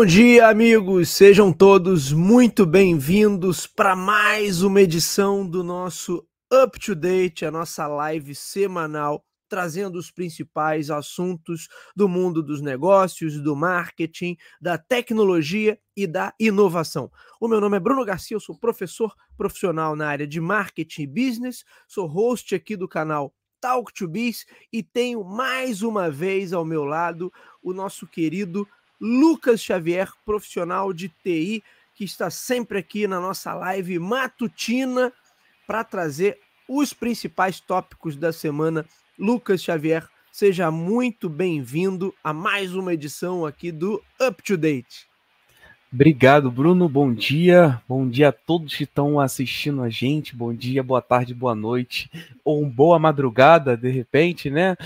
Bom dia, amigos! Sejam todos muito bem-vindos para mais uma edição do nosso Up to Date, a nossa live semanal, trazendo os principais assuntos do mundo dos negócios, do marketing, da tecnologia e da inovação. O meu nome é Bruno Garcia, eu sou professor profissional na área de marketing e business, sou host aqui do canal Talk to Biz e tenho mais uma vez ao meu lado o nosso querido Lucas Xavier, profissional de TI, que está sempre aqui na nossa live matutina para trazer os principais tópicos da semana. Lucas Xavier, seja muito bem-vindo a mais uma edição aqui do Up to Date. Obrigado, Bruno. Bom dia. Bom dia a todos que estão assistindo a gente. Bom dia, boa tarde, boa noite. Ou boa madrugada, de repente, né?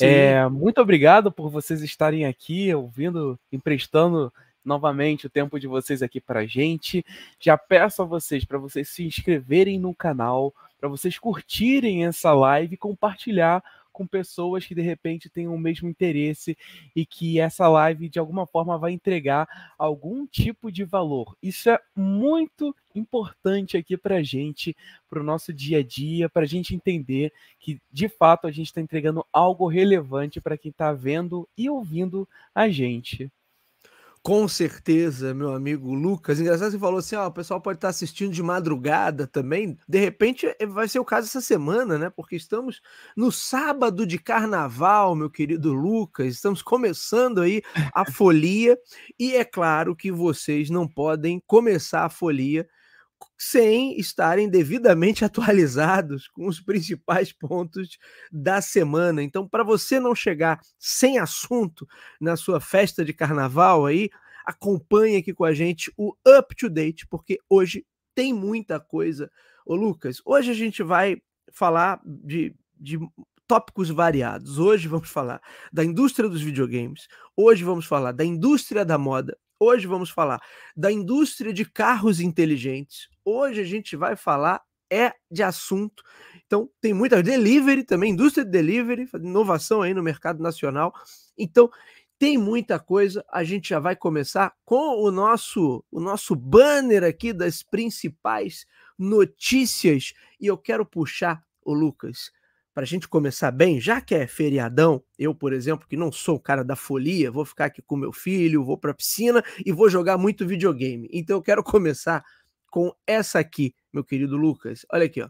É, muito obrigado por vocês estarem aqui, ouvindo, emprestando novamente o tempo de vocês aqui para gente. Já peço a vocês para vocês se inscreverem no canal, para vocês curtirem essa live e compartilhar com pessoas que de repente têm o mesmo interesse e que essa live de alguma forma vai entregar algum tipo de valor. Isso é muito importante aqui para a gente, para o nosso dia a dia, para a gente entender que de fato a gente está entregando algo relevante para quem está vendo e ouvindo a gente. Com certeza, meu amigo Lucas. Engraçado você falou assim: ó, o pessoal pode estar assistindo de madrugada também. De repente eh, vai ser o caso essa semana, né? Porque estamos no sábado de carnaval, meu querido Lucas. Estamos começando aí a folia. E é claro que vocês não podem começar a folia sem estarem devidamente atualizados com os principais pontos da semana. Então, para você não chegar sem assunto na sua festa de carnaval aí, acompanhe aqui com a gente o Up to Date, porque hoje tem muita coisa. Ô Lucas, hoje a gente vai falar de, de tópicos variados. Hoje vamos falar da indústria dos videogames, hoje vamos falar da indústria da moda, hoje vamos falar da indústria de carros inteligentes, hoje a gente vai falar é de assunto. Então, tem muita delivery também, indústria de delivery, inovação aí no mercado nacional. Então, tem muita coisa. A gente já vai começar com o nosso o nosso banner aqui das principais notícias e eu quero puxar o Lucas para a gente começar bem, já que é feriadão, eu, por exemplo, que não sou o cara da folia, vou ficar aqui com meu filho, vou para a piscina e vou jogar muito videogame. Então eu quero começar com essa aqui, meu querido Lucas. Olha aqui, ó.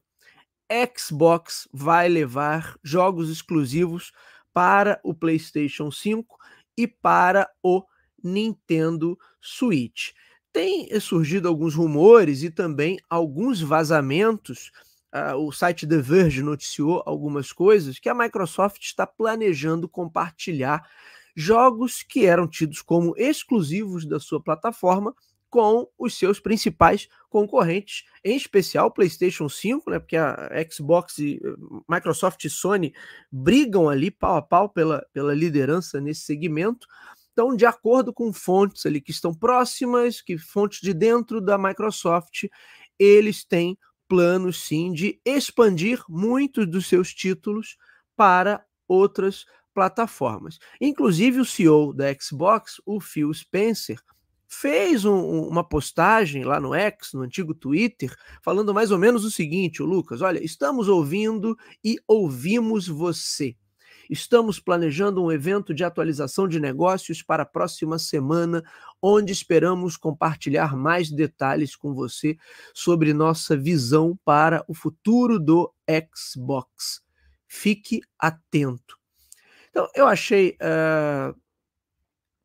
Xbox vai levar jogos exclusivos para o PlayStation 5 e para o Nintendo Switch. Tem surgido alguns rumores e também alguns vazamentos. Uh, o site The Verge noticiou algumas coisas que a Microsoft está planejando compartilhar jogos que eram tidos como exclusivos da sua plataforma com os seus principais concorrentes, em especial PlayStation 5, né, porque a Xbox e eh, Microsoft e Sony brigam ali pau a pau pela, pela liderança nesse segmento. Então, de acordo com fontes ali que estão próximas, que fontes de dentro da Microsoft, eles têm planos sim de expandir muitos dos seus títulos para outras plataformas. Inclusive o CEO da Xbox, o Phil Spencer, fez um, uma postagem lá no X, no antigo Twitter, falando mais ou menos o seguinte, o Lucas, olha, estamos ouvindo e ouvimos você. Estamos planejando um evento de atualização de negócios para a próxima semana, onde esperamos compartilhar mais detalhes com você sobre nossa visão para o futuro do Xbox. Fique atento. Então, eu achei uh,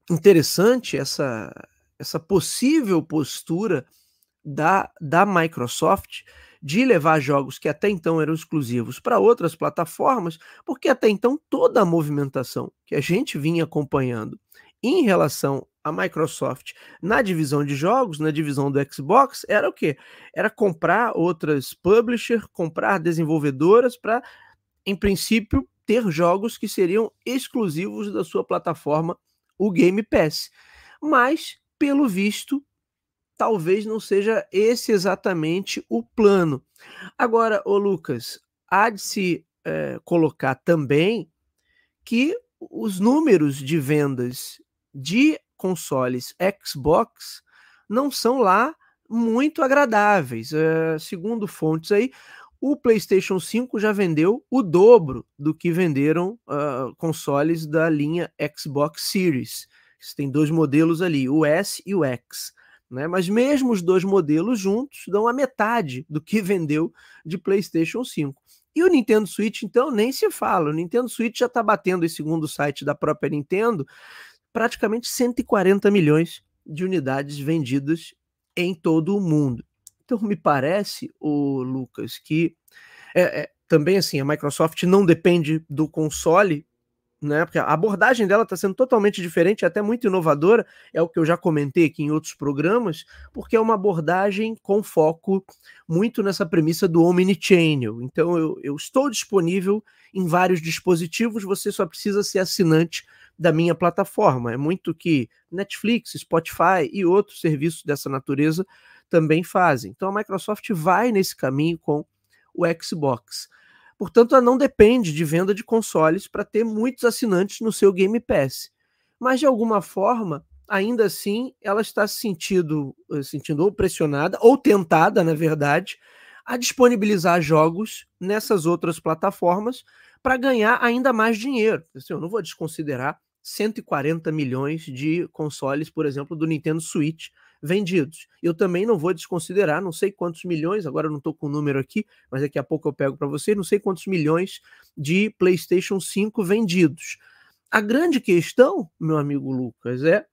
interessante essa, essa possível postura da, da Microsoft de levar jogos que até então eram exclusivos para outras plataformas, porque até então toda a movimentação que a gente vinha acompanhando em relação à Microsoft na divisão de jogos, na divisão do Xbox, era o quê? Era comprar outras publishers, comprar desenvolvedoras para, em princípio, ter jogos que seriam exclusivos da sua plataforma, o Game Pass. Mas pelo visto, talvez não seja esse exatamente o plano. Agora, o Lucas, há de se é, colocar também que os números de vendas de consoles Xbox não são lá muito agradáveis. Uh, segundo fontes aí, o PlayStation 5 já vendeu o dobro do que venderam uh, consoles da linha Xbox Series. Tem dois modelos ali, o S e o X. Né? Mas mesmo os dois modelos juntos dão a metade do que vendeu de PlayStation 5. E o Nintendo Switch, então, nem se fala. O Nintendo Switch já está batendo, segundo o site da própria Nintendo, praticamente 140 milhões de unidades vendidas em todo o mundo. Então, me parece, o Lucas, que é, é, também assim, a Microsoft não depende do console, né? Porque a abordagem dela está sendo totalmente diferente, até muito inovadora, é o que eu já comentei aqui em outros programas, porque é uma abordagem com foco muito nessa premissa do omnichannel. Então, eu, eu estou disponível em vários dispositivos, você só precisa ser assinante da minha plataforma. É muito que Netflix, Spotify e outros serviços dessa natureza também fazem. Então a Microsoft vai nesse caminho com o Xbox. Portanto, ela não depende de venda de consoles para ter muitos assinantes no seu Game Pass. Mas de alguma forma, ainda assim, ela está se sentindo, eh, sentindo ou pressionada, ou tentada, na verdade, a disponibilizar jogos nessas outras plataformas para ganhar ainda mais dinheiro. Assim, eu não vou desconsiderar 140 milhões de consoles, por exemplo, do Nintendo Switch vendidos. Eu também não vou desconsiderar, não sei quantos milhões, agora eu não estou com o número aqui, mas daqui a pouco eu pego para você, não sei quantos milhões de PlayStation 5 vendidos. A grande questão, meu amigo Lucas, é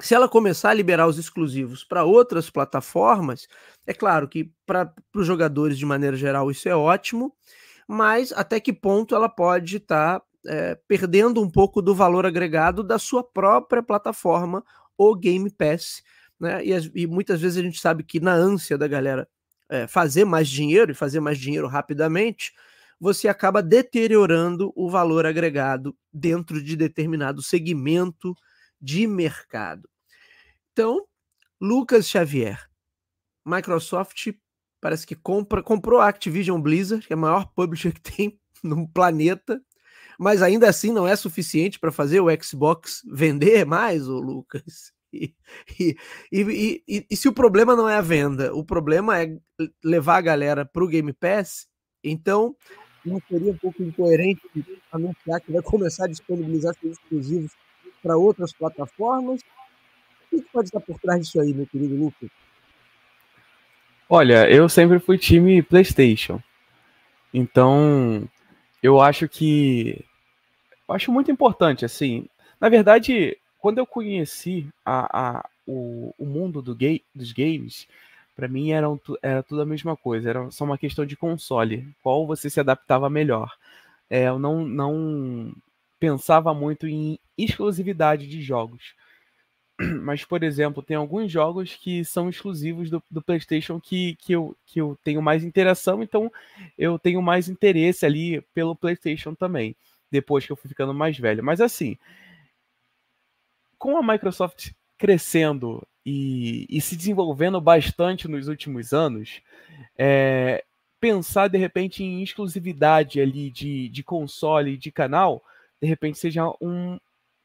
se ela começar a liberar os exclusivos para outras plataformas, é claro que para os jogadores de maneira geral isso é ótimo, mas até que ponto ela pode estar tá, é, perdendo um pouco do valor agregado da sua própria plataforma, o Game Pass, né? E, e, muitas vezes a gente sabe que na ânsia da galera é, fazer mais dinheiro e fazer mais dinheiro rapidamente, você acaba deteriorando o valor agregado dentro de determinado segmento de mercado. Então, Lucas Xavier, Microsoft parece que compra, comprou a Activision Blizzard, que é a maior publisher que tem no planeta, mas ainda assim não é suficiente para fazer o Xbox vender mais, o Lucas. E, e, e, e, se o problema não é a venda, o problema é levar a galera para o Game Pass, então não seria um pouco incoerente anunciar que vai começar a disponibilizar seus exclusivos para outras plataformas? O que pode estar por trás disso aí, meu querido Lucas? Olha, eu sempre fui time PlayStation. Então, eu acho que. Eu acho muito importante, assim. Na verdade, quando eu conheci a, a, o, o mundo do dos games, para mim era, era tudo a mesma coisa, era só uma questão de console, qual você se adaptava melhor. É, eu não, não pensava muito em exclusividade de jogos. Mas, por exemplo, tem alguns jogos que são exclusivos do, do, PlayStation que, que, eu, que eu tenho mais interação, então eu tenho mais interesse ali pelo PlayStation também, depois que eu fui ficando mais velho. Mas assim, com a Microsoft crescendo e, e se desenvolvendo bastante nos últimos anos, é, pensar de repente em exclusividade ali de, de console e de canal, de repente seja um,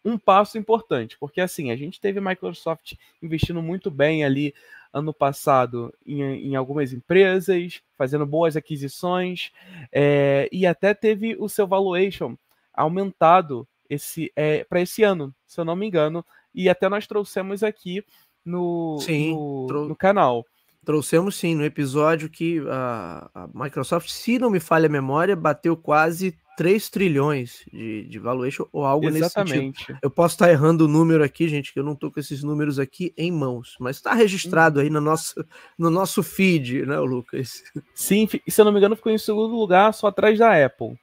um passo importante, porque assim, a gente teve a Microsoft investindo muito bem ali ano passado em, em algumas empresas, fazendo boas aquisições, é, e até teve o seu valuation aumentado esse é, para esse ano, se eu não me engano, e até nós trouxemos aqui no, sim, no, trou no canal. Trouxemos sim, no episódio que a, a, Microsoft, se não me falha a memória, bateu quase 3 trilhões de, de valuation ou algo Exatamente. nesse sentido. Eu posso estar errando o número aqui, gente, que eu não estou com esses números aqui em mãos, mas está registrado aí no nosso, no nosso feed, né, Lucas? Sim, se eu não me engano, ficou em segundo lugar, só atrás da Apple.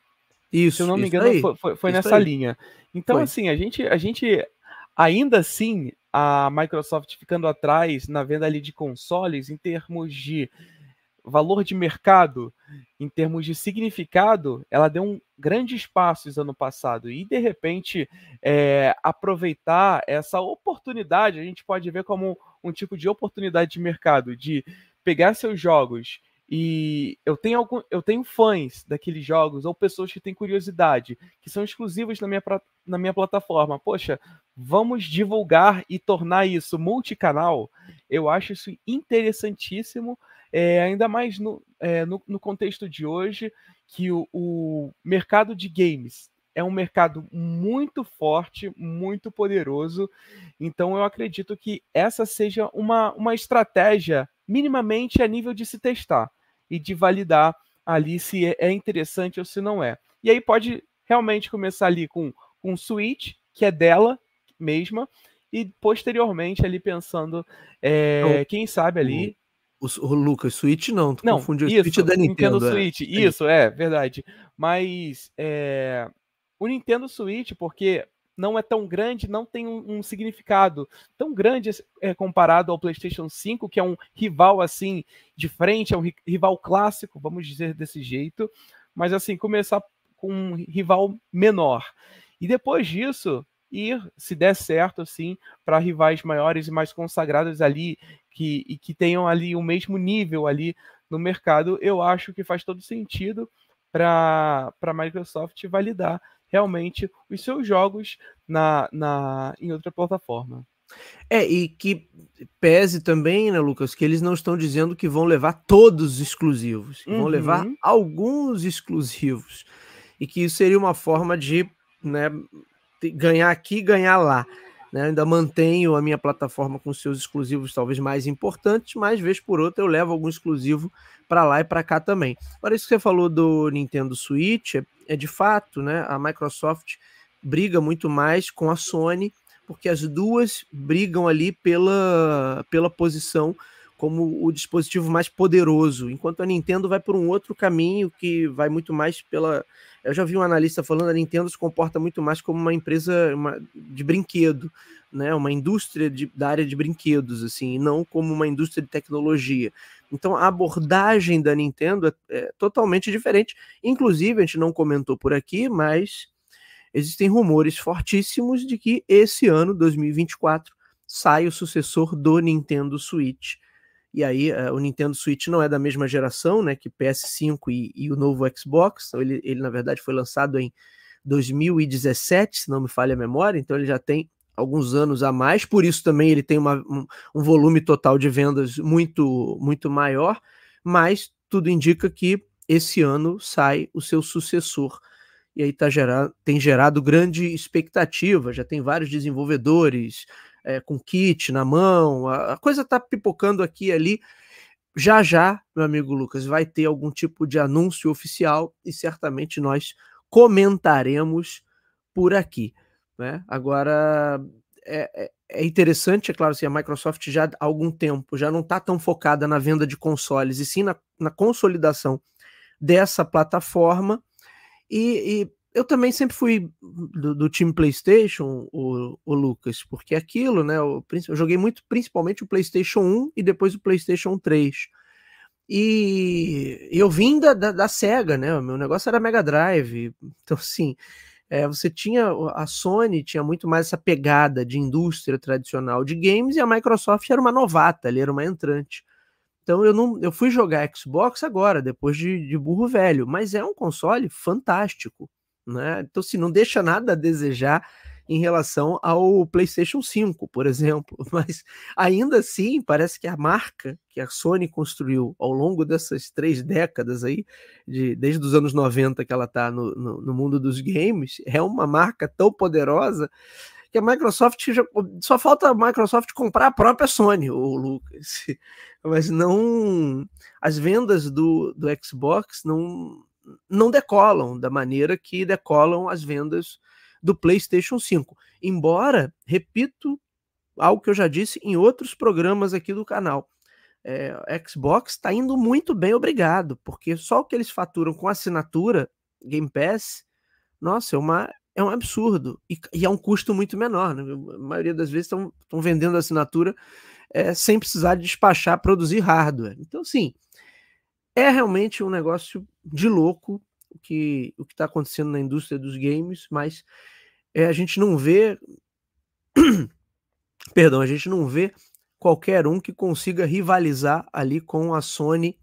Isso. Se eu não me engano, aí, foi, foi, foi nessa aí. linha. Então, foi. assim, a gente, a gente ainda assim, a Microsoft ficando atrás na venda ali de consoles em termos de valor de mercado, em termos de significado, ela deu um grandes passos ano passado e de repente é, aproveitar essa oportunidade, a gente pode ver como um tipo de oportunidade de mercado, de pegar seus jogos e eu tenho algum, eu tenho fãs daqueles jogos ou pessoas que têm curiosidade, que são exclusivos na minha, na minha plataforma. Poxa, vamos divulgar e tornar isso multicanal. Eu acho isso interessantíssimo, é, ainda mais no, é, no, no, contexto de hoje, que o, o mercado de games é um mercado muito forte, muito poderoso. Então eu acredito que essa seja uma, uma estratégia minimamente a nível de se testar e de validar ali se é, é interessante ou se não é. E aí pode realmente começar ali com um switch, que é dela mesma, e posteriormente ali pensando, é, quem sabe ali. O, o, o Lucas, Switch não, tu não, confundiu o Switch da Nintendo. Nintendo é. Switch, isso, é verdade. Mas é, o Nintendo Switch, porque não é tão grande, não tem um, um significado tão grande é, comparado ao PlayStation 5, que é um rival assim de frente, é um rival clássico, vamos dizer desse jeito, mas assim começar com um rival menor. E depois disso ir, se der certo, assim, para rivais maiores e mais consagrados ali que e que tenham ali o mesmo nível ali no mercado, eu acho que faz todo sentido para a Microsoft validar realmente os seus jogos na, na, em outra plataforma. É, e que pese também, né, Lucas, que eles não estão dizendo que vão levar todos os exclusivos, uhum. vão levar uhum. alguns exclusivos. E que isso seria uma forma de né, ganhar aqui ganhar lá. Né? Ainda mantenho a minha plataforma com seus exclusivos talvez mais importantes, mas vez por outra eu levo algum exclusivo para lá e para cá também. Agora, isso que você falou do Nintendo Switch é, é de fato, né? A Microsoft briga muito mais com a Sony, porque as duas brigam ali pela, pela posição como o dispositivo mais poderoso, enquanto a Nintendo vai por um outro caminho que vai muito mais pela. Eu já vi um analista falando a Nintendo se comporta muito mais como uma empresa uma, de brinquedo, né? Uma indústria de, da área de brinquedos, assim, e não como uma indústria de tecnologia. Então a abordagem da Nintendo é, é totalmente diferente. Inclusive, a gente não comentou por aqui, mas existem rumores fortíssimos de que esse ano, 2024, sai o sucessor do Nintendo Switch. E aí uh, o Nintendo Switch não é da mesma geração, né, que PS5 e, e o novo Xbox. Então ele, ele, na verdade, foi lançado em 2017, se não me falha a memória. Então ele já tem alguns anos a mais, por isso também ele tem uma, um, um, volume total de vendas muito, muito maior, mas tudo indica que esse ano sai o seu sucessor. E aí tá gerado, tem gerado grande expectativa, já tem vários desenvolvedores é, com kit na mão, a, a coisa tá pipocando aqui e ali. Já já, meu amigo Lucas, vai ter algum tipo de anúncio oficial e certamente nós comentaremos por aqui. Né? Agora, é, é, é interessante, é claro, assim, a Microsoft já há algum tempo já não está tão focada na venda de consoles, e sim na, na consolidação dessa plataforma. E, e, eu também sempre fui do, do time PlayStation, o, o, Lucas, porque aquilo, né? Eu, eu joguei muito, principalmente o PlayStation 1 e depois o PlayStation 3. E eu vim da, da, da SEGA, né? O meu negócio era Mega Drive. Então, assim, é, você tinha a Sony tinha muito mais essa pegada de indústria tradicional de games e a Microsoft era uma novata, ali era uma entrante. Então eu não eu fui jogar Xbox agora, depois de, de burro velho, mas é um console fantástico, né? Então se não deixa nada a desejar em relação ao PlayStation 5, por exemplo. Mas ainda assim, parece que a marca que a Sony construiu ao longo dessas três décadas aí, de, desde os anos 90 que ela está no, no, no mundo dos games, é uma marca tão poderosa que a Microsoft já, só falta a Microsoft comprar a própria Sony, o Lucas. Mas não as vendas do, do Xbox não não decolam da maneira que decolam as vendas do PlayStation 5. Embora, repito, algo que eu já disse em outros programas aqui do canal. É, Xbox está indo muito bem, obrigado, porque só o que eles faturam com assinatura Game Pass, nossa, é, uma, é um absurdo e, e é um custo muito menor. Né? A maioria das vezes estão vendendo assinatura é, sem precisar despachar, produzir hardware. Então, sim, é realmente um negócio de louco o que o está acontecendo na indústria dos games, mas é, a gente não vê. Perdão, a gente não vê qualquer um que consiga rivalizar ali com a Sony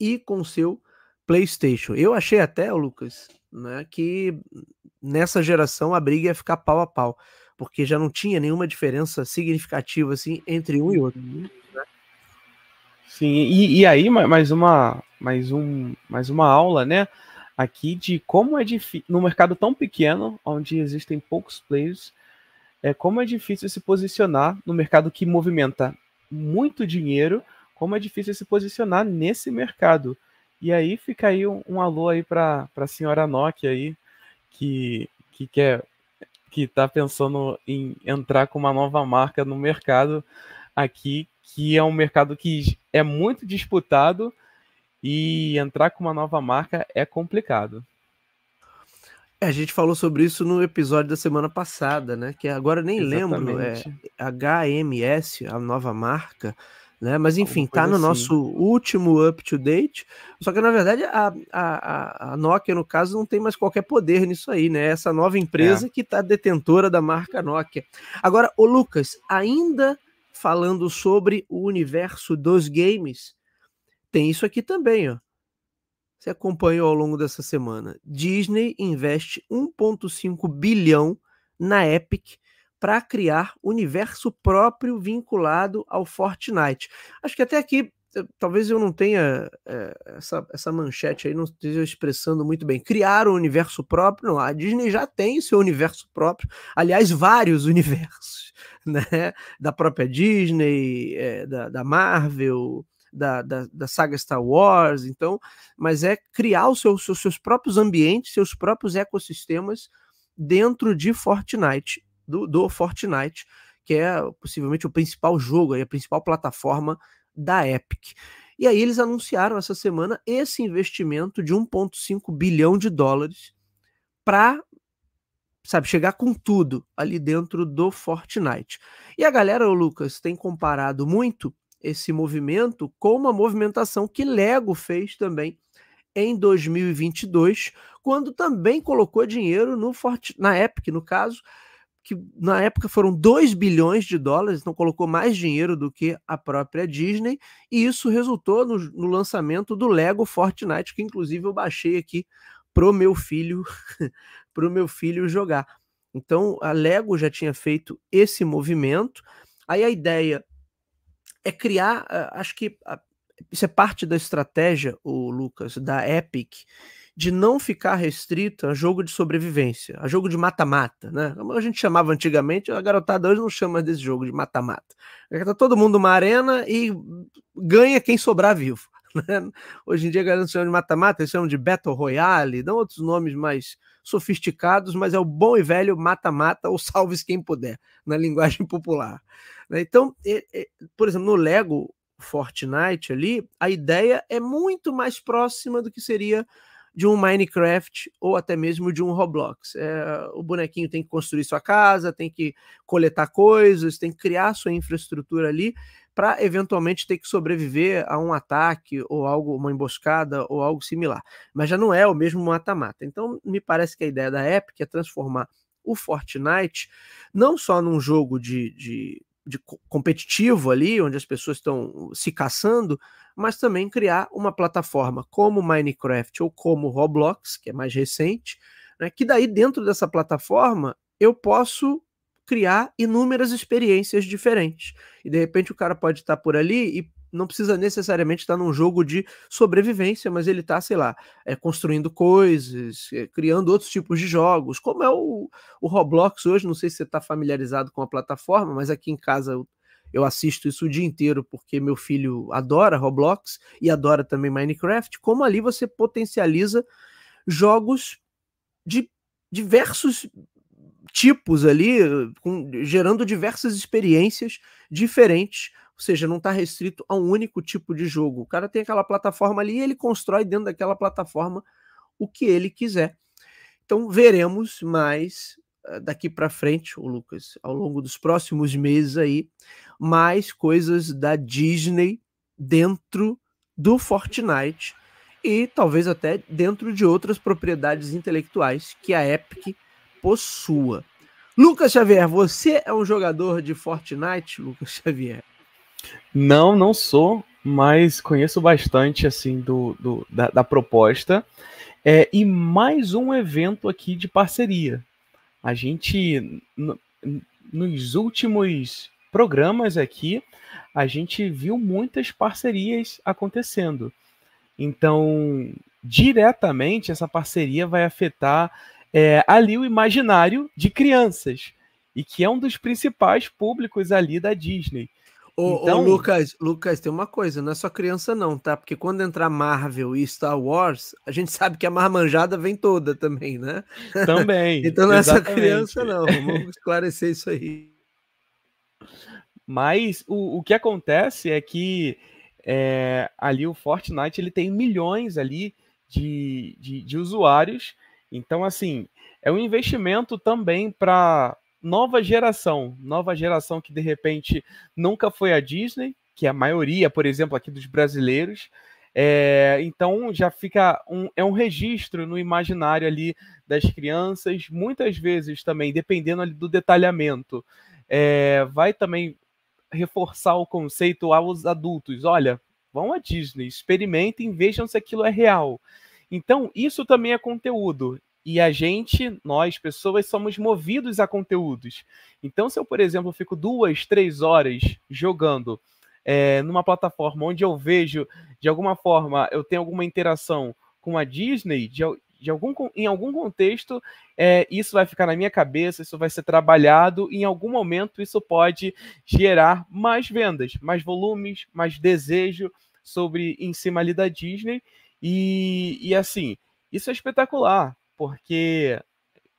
e com seu PlayStation. Eu achei até, Lucas, né, que nessa geração a briga ia ficar pau a pau, porque já não tinha nenhuma diferença significativa assim entre um e outro. Sim, e, e aí mais uma, mais um, mais uma aula, né? Aqui de como é difícil no mercado tão pequeno, onde existem poucos players, é como é difícil se posicionar no mercado que movimenta muito dinheiro, como é difícil se posicionar nesse mercado. E aí fica aí um, um alô aí para a senhora Nokia aí, que, que quer que está pensando em entrar com uma nova marca no mercado aqui, que é um mercado que é muito disputado e entrar com uma nova marca é complicado. É, a gente falou sobre isso no episódio da semana passada, né? Que agora nem Exatamente. lembro, é HMS, a nova marca, né? Mas enfim, tá no assim. nosso último up to date. Só que na verdade a, a, a Nokia, no caso, não tem mais qualquer poder nisso aí, né? Essa nova empresa é. que tá detentora da marca Nokia. Agora, o Lucas, ainda falando sobre o universo dos games, tem isso aqui também, ó. Você acompanhou ao longo dessa semana. Disney investe 1,5 bilhão na Epic para criar universo próprio vinculado ao Fortnite. Acho que até aqui, talvez eu não tenha é, essa, essa manchete aí, não esteja expressando muito bem. Criar um universo próprio, não. A Disney já tem seu universo próprio, aliás, vários universos, né? Da própria Disney, é, da, da Marvel. Da, da, da, saga Star Wars, então, mas é criar os seus, seus próprios ambientes, seus próprios ecossistemas dentro de Fortnite do, do Fortnite, que é possivelmente o principal jogo, a principal plataforma da Epic. E aí eles anunciaram essa semana esse investimento de 1,5 bilhão de dólares para sabe, chegar com tudo ali dentro do Fortnite. E a galera, o Lucas, tem comparado muito esse movimento com uma movimentação que Lego fez também em 2022, quando também colocou dinheiro no Fort, na Epic, no caso, que na época foram 2 bilhões de dólares, então colocou mais dinheiro do que a própria Disney, e isso resultou no, no lançamento do Lego Fortnite, que inclusive eu baixei aqui pro meu filho, pro meu filho jogar. Então a Lego já tinha feito esse movimento. Aí a ideia é criar, acho que isso é parte da estratégia, o Lucas, da Epic, de não ficar restrito a jogo de sobrevivência, a jogo de mata-mata, né? Como a gente chamava antigamente, a garotada hoje não chama desse jogo de mata-mata. Tá todo mundo numa arena e ganha quem sobrar vivo. Né? Hoje em dia galera não chama de mata-mata, eles chamam de Battle Royale, dão outros nomes mais sofisticados, mas é o bom e velho mata-mata ou salve-se quem puder, na linguagem popular. Né? Então, por exemplo, no Lego Fortnite ali, a ideia é muito mais próxima do que seria de um Minecraft ou até mesmo de um Roblox. É, o bonequinho tem que construir sua casa, tem que coletar coisas, tem que criar sua infraestrutura ali para eventualmente ter que sobreviver a um ataque ou algo, uma emboscada ou algo similar. Mas já não é o mesmo mata-mata. Então, me parece que a ideia da Epic é transformar o Fortnite não só num jogo de, de de competitivo ali, onde as pessoas estão se caçando, mas também criar uma plataforma como Minecraft ou como Roblox, que é mais recente, né, que daí dentro dessa plataforma eu posso criar inúmeras experiências diferentes. E de repente o cara pode estar por ali e não precisa necessariamente estar num jogo de sobrevivência, mas ele está, sei lá, é, construindo coisas, é, criando outros tipos de jogos, como é o, o Roblox hoje. Não sei se você está familiarizado com a plataforma, mas aqui em casa eu, eu, assisto isso o dia inteiro porque meu filho adora Roblox e adora também Minecraft. Como ali você potencializa jogos de diversos tipos ali, com, gerando diversas experiências diferentes ou seja, não está restrito a um único tipo de jogo. O cara tem aquela plataforma ali e ele constrói dentro daquela plataforma o que ele quiser. Então veremos mais eh, daqui para frente, o Lucas, ao longo dos próximos meses aí, mais coisas da Disney dentro do Fortnite e talvez até dentro de outras propriedades intelectuais que a Epic possua. Lucas Xavier, você é um jogador de Fortnite, Lucas Xavier? Não, não sou. mas conheço bastante assim do, do da, da, proposta. É, e mais um evento aqui de parceria. A gente, no, nos últimos programas aqui, a gente viu muitas parcerias acontecendo. Então, diretamente, essa parceria vai afetar é, ali o imaginário de crianças, e que é um dos principais públicos ali da Disney. Ô, então... ô, Lucas, Lucas, tem uma coisa, não é só criança não, tá? Porque quando entrar Marvel e Star Wars, a gente sabe que a marmanjada vem toda também, né? Também. então não é só criança não, vamos esclarecer isso aí. Mas o, o que acontece é que é, ali o Fortnite ele tem milhões ali de, de, de usuários, então assim, é um investimento também para nova geração, nova geração que de repente nunca foi a Disney, que é a maioria, por exemplo, aqui dos brasileiros. É, então já fica um, é um registro no imaginário ali das crianças, muitas vezes também, dependendo do detalhamento, é, vai também reforçar o conceito aos adultos. Olha, vão à Disney, experimentem, vejam se aquilo é real. Então, isso também é conteúdo. E a gente, nós, pessoas, somos movidos a conteúdos. Então, se eu, por exemplo, fico duas, três horas jogando é, numa plataforma onde eu vejo, de alguma forma, eu tenho alguma interação com a Disney, de, de algum, em algum contexto, é, isso vai ficar na minha cabeça, isso vai ser trabalhado, e em algum momento isso pode gerar mais vendas, mais volumes, mais desejo sobre em cima ali da Disney. E, e assim, isso é espetacular porque,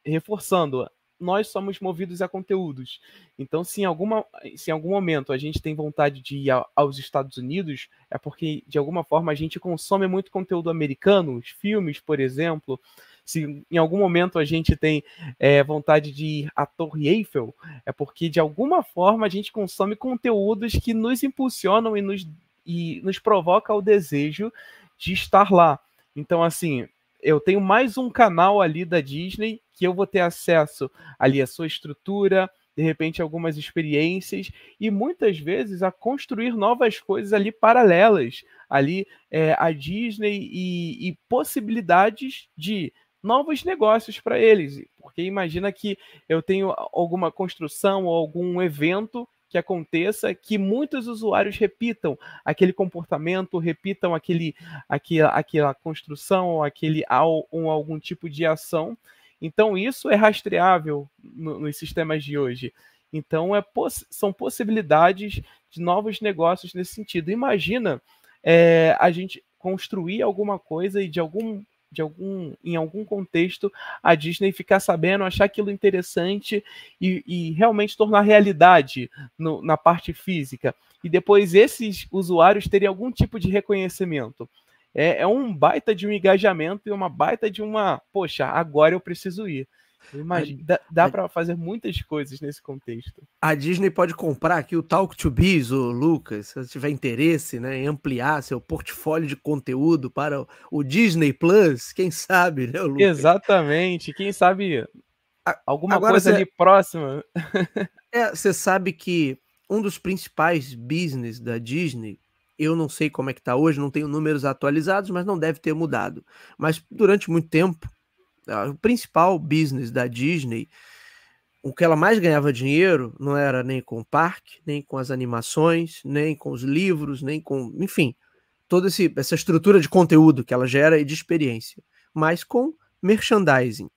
reforçando, nós somos movidos a conteúdos. Então, se em, alguma, se em algum momento a gente tem vontade de ir aos Estados Unidos, é porque, de alguma forma, a gente consome muito conteúdo americano, os filmes, por exemplo. Se em algum momento a gente tem é, vontade de ir à Torre Eiffel, é porque, de alguma forma, a gente consome conteúdos que nos impulsionam e nos, e nos provoca o desejo de estar lá. Então, assim, eu tenho mais um canal ali da Disney que eu vou ter acesso ali à sua estrutura, de repente algumas experiências e muitas vezes a construir novas coisas ali paralelas ali é, a Disney e, e possibilidades de novos negócios para eles, porque imagina que eu tenho alguma construção ou algum evento que aconteça que muitos usuários repitam aquele comportamento, repitam aquele, aquele aquela construção aquele ou algum tipo de ação. Então isso é rastreável no, nos sistemas de hoje. Então é, são possibilidades de novos negócios nesse sentido. Imagina é, a gente construir alguma coisa e de algum de algum, em algum contexto, a Disney ficar sabendo, achar aquilo interessante e, e realmente tornar realidade no, na parte física. E depois esses usuários terem algum tipo de reconhecimento. É, é um baita de um engajamento e uma baita de uma, poxa, agora eu preciso ir. Imagina, dá, dá para fazer muitas coisas nesse contexto. A Disney pode comprar aqui o Talk to Biz, o Lucas, se você tiver interesse né, em ampliar seu portfólio de conteúdo para o Disney Plus, quem sabe, né, Lucas? Exatamente, quem sabe alguma Agora, coisa cê... ali próxima. É, você sabe que um dos principais business da Disney, eu não sei como é que tá hoje, não tenho números atualizados, mas não deve ter mudado. Mas durante muito tempo, o principal business da Disney, o que ela mais ganhava dinheiro não era nem com o parque, nem com as animações, nem com os livros, nem com, enfim, toda esse, essa estrutura de conteúdo que ela gera e de experiência, mas com merchandising.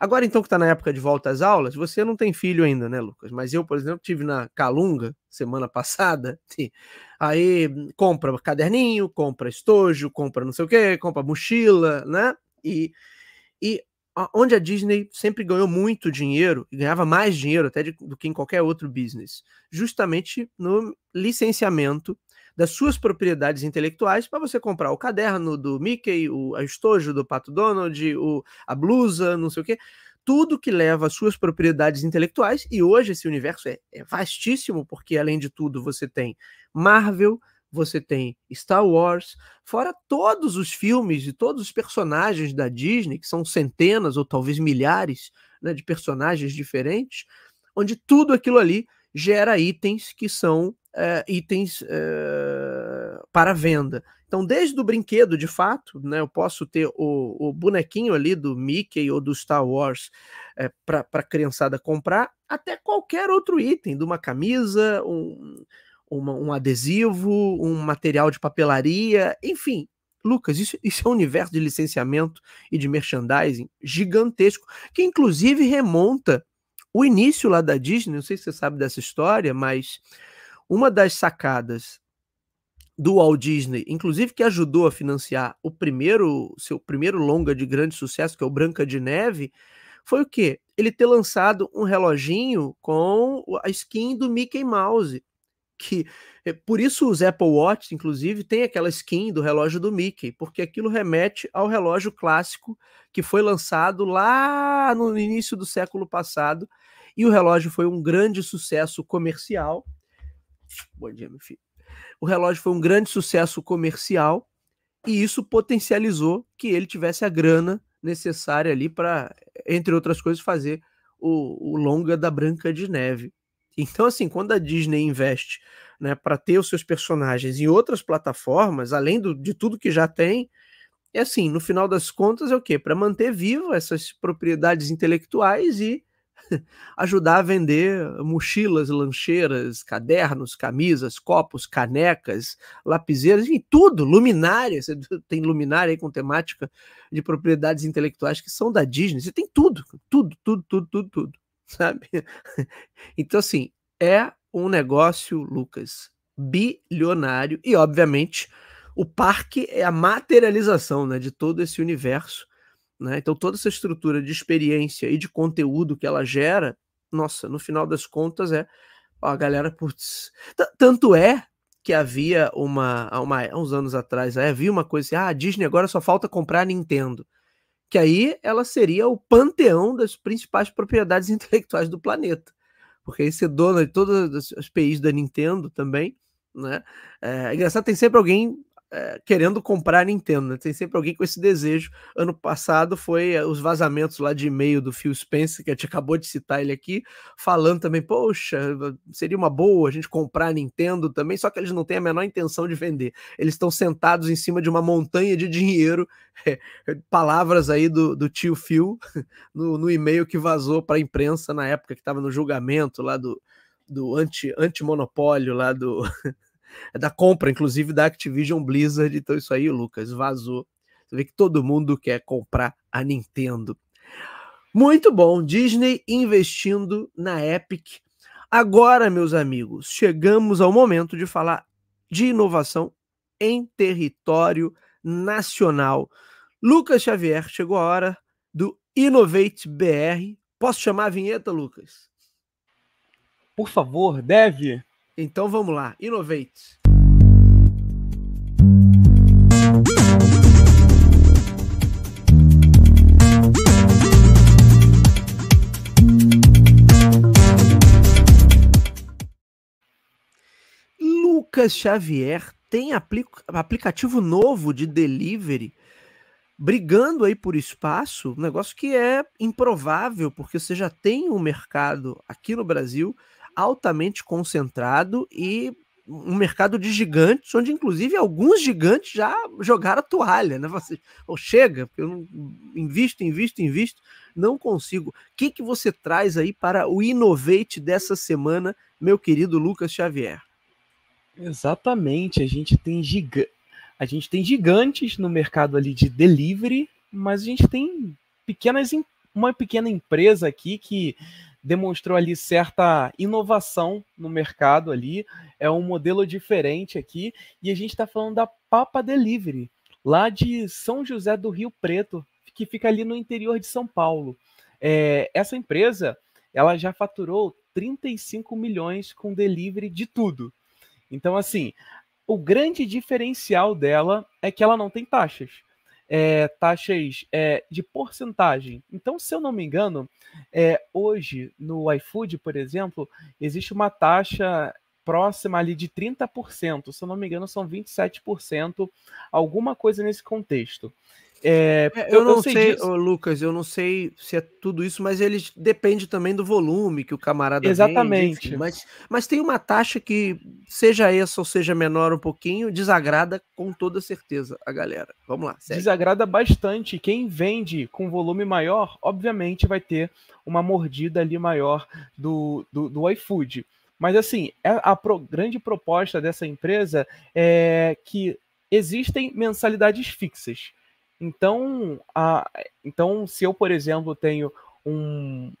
Agora, então, que está na época de volta às aulas, você não tem filho ainda, né, Lucas? Mas eu, por exemplo, tive na Calunga semana passada. Aí compra caderninho, compra estojo, compra não sei o quê, compra mochila, né? E, e onde a Disney sempre ganhou muito dinheiro, e ganhava mais dinheiro até de, do que em qualquer outro business, justamente no licenciamento das suas propriedades intelectuais para você comprar o caderno do Mickey, o estojo do Pato Donald, o, a blusa, não sei o quê, tudo que leva às suas propriedades intelectuais, e hoje esse universo é, é vastíssimo, porque além de tudo você tem Marvel, você tem Star Wars, fora todos os filmes e todos os personagens da Disney, que são centenas ou talvez milhares né, de personagens diferentes, onde tudo aquilo ali gera itens que são é, itens é, para venda. Então, desde o brinquedo, de fato, né, eu posso ter o, o bonequinho ali do Mickey ou do Star Wars é, para a criançada comprar, até qualquer outro item, de uma camisa, um, uma, um adesivo, um material de papelaria, enfim. Lucas, isso, isso é um universo de licenciamento e de merchandising gigantesco, que inclusive remonta o início lá da Disney. Não sei se você sabe dessa história, mas uma das sacadas do Walt Disney, inclusive que ajudou a financiar o primeiro seu primeiro longa de grande sucesso, que é o Branca de Neve, foi o quê? Ele ter lançado um reloginho com a skin do Mickey Mouse que é, por isso os Apple Watch, inclusive, tem aquela skin do relógio do Mickey, porque aquilo remete ao relógio clássico que foi lançado lá no início do século passado, e o relógio foi um grande sucesso comercial. Bom dia, meu filho. O relógio foi um grande sucesso comercial e isso potencializou que ele tivesse a grana necessária ali para, entre outras coisas, fazer o, o longa da Branca de Neve. Então, assim, quando a Disney investe né, para ter os seus personagens em outras plataformas, além do, de tudo que já tem, é assim, no final das contas é o quê? Para manter vivo essas propriedades intelectuais e ajudar a vender mochilas, lancheiras, cadernos, camisas, copos, canecas, lapiseiras, enfim, tudo, luminária. Você tem luminária aí com temática de propriedades intelectuais que são da Disney. Você tem tudo, tudo, tudo, tudo, tudo, tudo sabe? Então, assim, é um negócio, Lucas, bilionário e, obviamente, o parque é a materialização né, de todo esse universo. Né? Então, toda essa estrutura de experiência e de conteúdo que ela gera, nossa, no final das contas é ó, a galera, putz. Tanto é que havia uma, uma, uns anos atrás, havia uma coisa assim, ah, a Disney agora só falta comprar a Nintendo que aí ela seria o panteão das principais propriedades intelectuais do planeta. Porque aí você dona de todas as PIs da Nintendo também, né? É, é engraçado, tem sempre alguém é, querendo comprar a Nintendo, né? Tem sempre alguém com esse desejo. Ano passado foi é, os vazamentos lá de e-mail do Phil Spencer, que a gente acabou de citar ele aqui, falando também, poxa, seria uma boa a gente comprar a Nintendo também, só que eles não têm a menor intenção de vender. Eles estão sentados em cima de uma montanha de dinheiro, é, palavras aí do, do tio Phil no, no e-mail que vazou para a imprensa na época que estava no julgamento lá do, do anti, anti-monopólio lá do é da compra, inclusive, da Activision Blizzard. Então, isso aí, Lucas, vazou. Você vê que todo mundo quer comprar a Nintendo. Muito bom, Disney investindo na Epic. Agora, meus amigos, chegamos ao momento de falar de inovação em território nacional. Lucas Xavier, chegou a hora do Innovate BR. Posso chamar a vinheta, Lucas? Por favor, deve. Então vamos lá, Innovate. Lucas Xavier tem aplicativo novo de delivery brigando aí por espaço, um negócio que é improvável, porque você já tem um mercado aqui no Brasil altamente concentrado e um mercado de gigantes, onde inclusive alguns gigantes já jogaram a toalha, né? Você, oh, chega, eu não invisto, invisto, invisto, não consigo. O que, que você traz aí para o Innovate dessa semana, meu querido Lucas Xavier? Exatamente, a gente tem giga... a gente tem gigantes no mercado ali de delivery, mas a gente tem pequenas uma pequena empresa aqui que demonstrou ali certa inovação no mercado ali, é um modelo diferente aqui, e a gente está falando da Papa Delivery, lá de São José do Rio Preto, que fica ali no interior de São Paulo. É, essa empresa, ela já faturou 35 milhões com delivery de tudo. Então, assim, o grande diferencial dela é que ela não tem taxas é, taxas é, de porcentagem. Então, se eu não me engano, é, hoje no iFood, por exemplo, existe uma taxa próxima ali de 30%. Se eu não me engano, são 27%, alguma coisa nesse contexto. É, é, eu, eu, não eu sei, sei Lucas, eu não sei se é tudo isso, mas ele depende também do volume que o camarada Exatamente. Vende, enfim, mas, mas tem uma taxa que, seja essa ou seja menor um pouquinho, desagrada com toda certeza a galera. Vamos lá. Segue. Desagrada bastante. Quem vende com volume maior, obviamente, vai ter uma mordida ali maior do, do, do iFood. Mas assim, é, a, a pro, grande proposta dessa empresa é que existem mensalidades fixas. Então, a, então, se eu, por exemplo, tenho um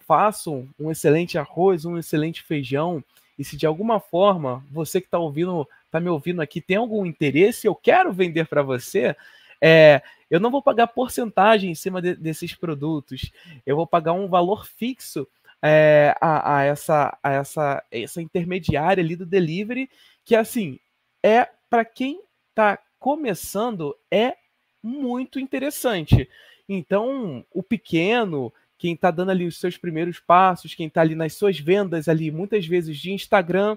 faço um excelente arroz, um excelente feijão, e se de alguma forma você que está ouvindo, está me ouvindo aqui, tem algum interesse, eu quero vender para você, é, eu não vou pagar porcentagem em cima de, desses produtos, eu vou pagar um valor fixo é, a, a, essa, a essa, essa intermediária ali do delivery, que assim é para quem está começando é muito interessante. Então, o pequeno, quem está dando ali os seus primeiros passos, quem está ali nas suas vendas ali, muitas vezes de Instagram,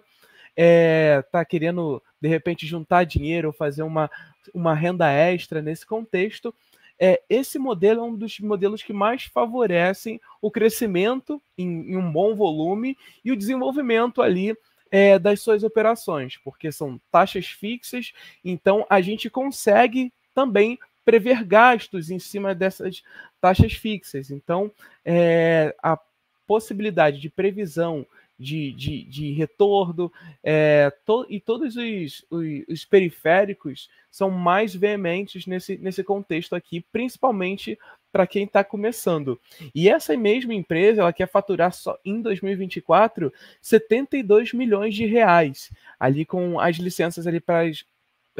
é, querendo de repente juntar dinheiro ou fazer uma, uma renda extra nesse contexto, é, esse modelo é um dos modelos que mais favorecem o crescimento em, em um bom volume e o desenvolvimento ali é, das suas operações, porque são taxas fixas, então a gente consegue também prever gastos em cima dessas taxas fixas. Então, é, a possibilidade de previsão de, de, de retorno é, to, e todos os, os, os, periféricos são mais veementes nesse, nesse contexto aqui, principalmente para quem está começando. E essa mesma empresa ela quer faturar só em 2024 72 milhões de reais, ali com as licenças ali para as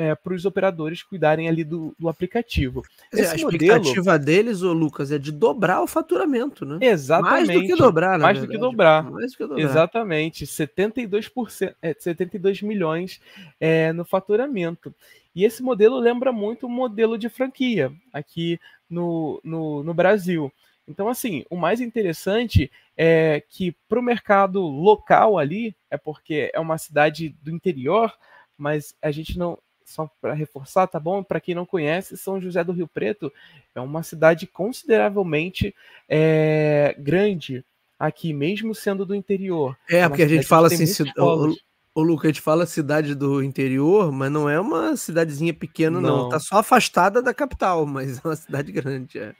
é, para os operadores cuidarem ali do, do aplicativo. Esse a expectativa modelo... deles, ô Lucas, é de dobrar o faturamento, né? Exatamente. Mais do que dobrar, Mais do que dobrar. Mais do que dobrar. Exatamente. 72%, é, 72 milhões é, no faturamento. E esse modelo lembra muito o modelo de franquia aqui no, no, no Brasil. Então, assim, o mais interessante é que para o mercado local ali, é porque é uma cidade do interior, mas a gente não só para reforçar, tá bom? Para quem não conhece, São José do Rio Preto é uma cidade consideravelmente é, grande aqui, mesmo sendo do interior. É, é porque a gente fala assim, o, o Luca, a gente fala cidade do interior, mas não é uma cidadezinha pequena, não. não. Tá só afastada da capital, mas é uma cidade grande, é.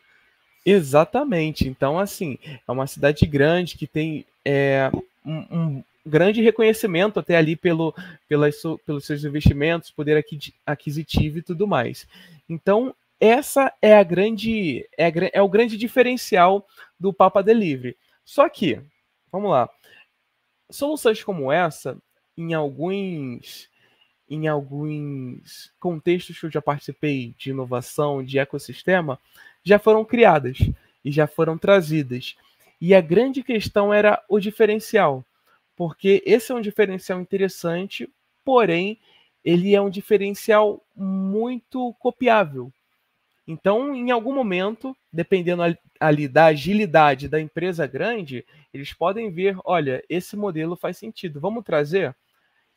Exatamente. Então, assim, é uma cidade grande que tem é, um, um, grande reconhecimento até ali pelo, pelas, pelos seus investimentos, poder aquisitivo e tudo mais. Então, essa é a grande é, a, é o grande diferencial do Papa Delivery. Só que, vamos lá, soluções como essa, em alguns em alguns contextos que eu já participei de inovação, de ecossistema, já foram criadas e já foram trazidas. E a grande questão era o diferencial porque esse é um diferencial interessante, porém ele é um diferencial muito copiável. Então, em algum momento, dependendo ali da agilidade da empresa grande, eles podem ver, olha, esse modelo faz sentido, vamos trazer.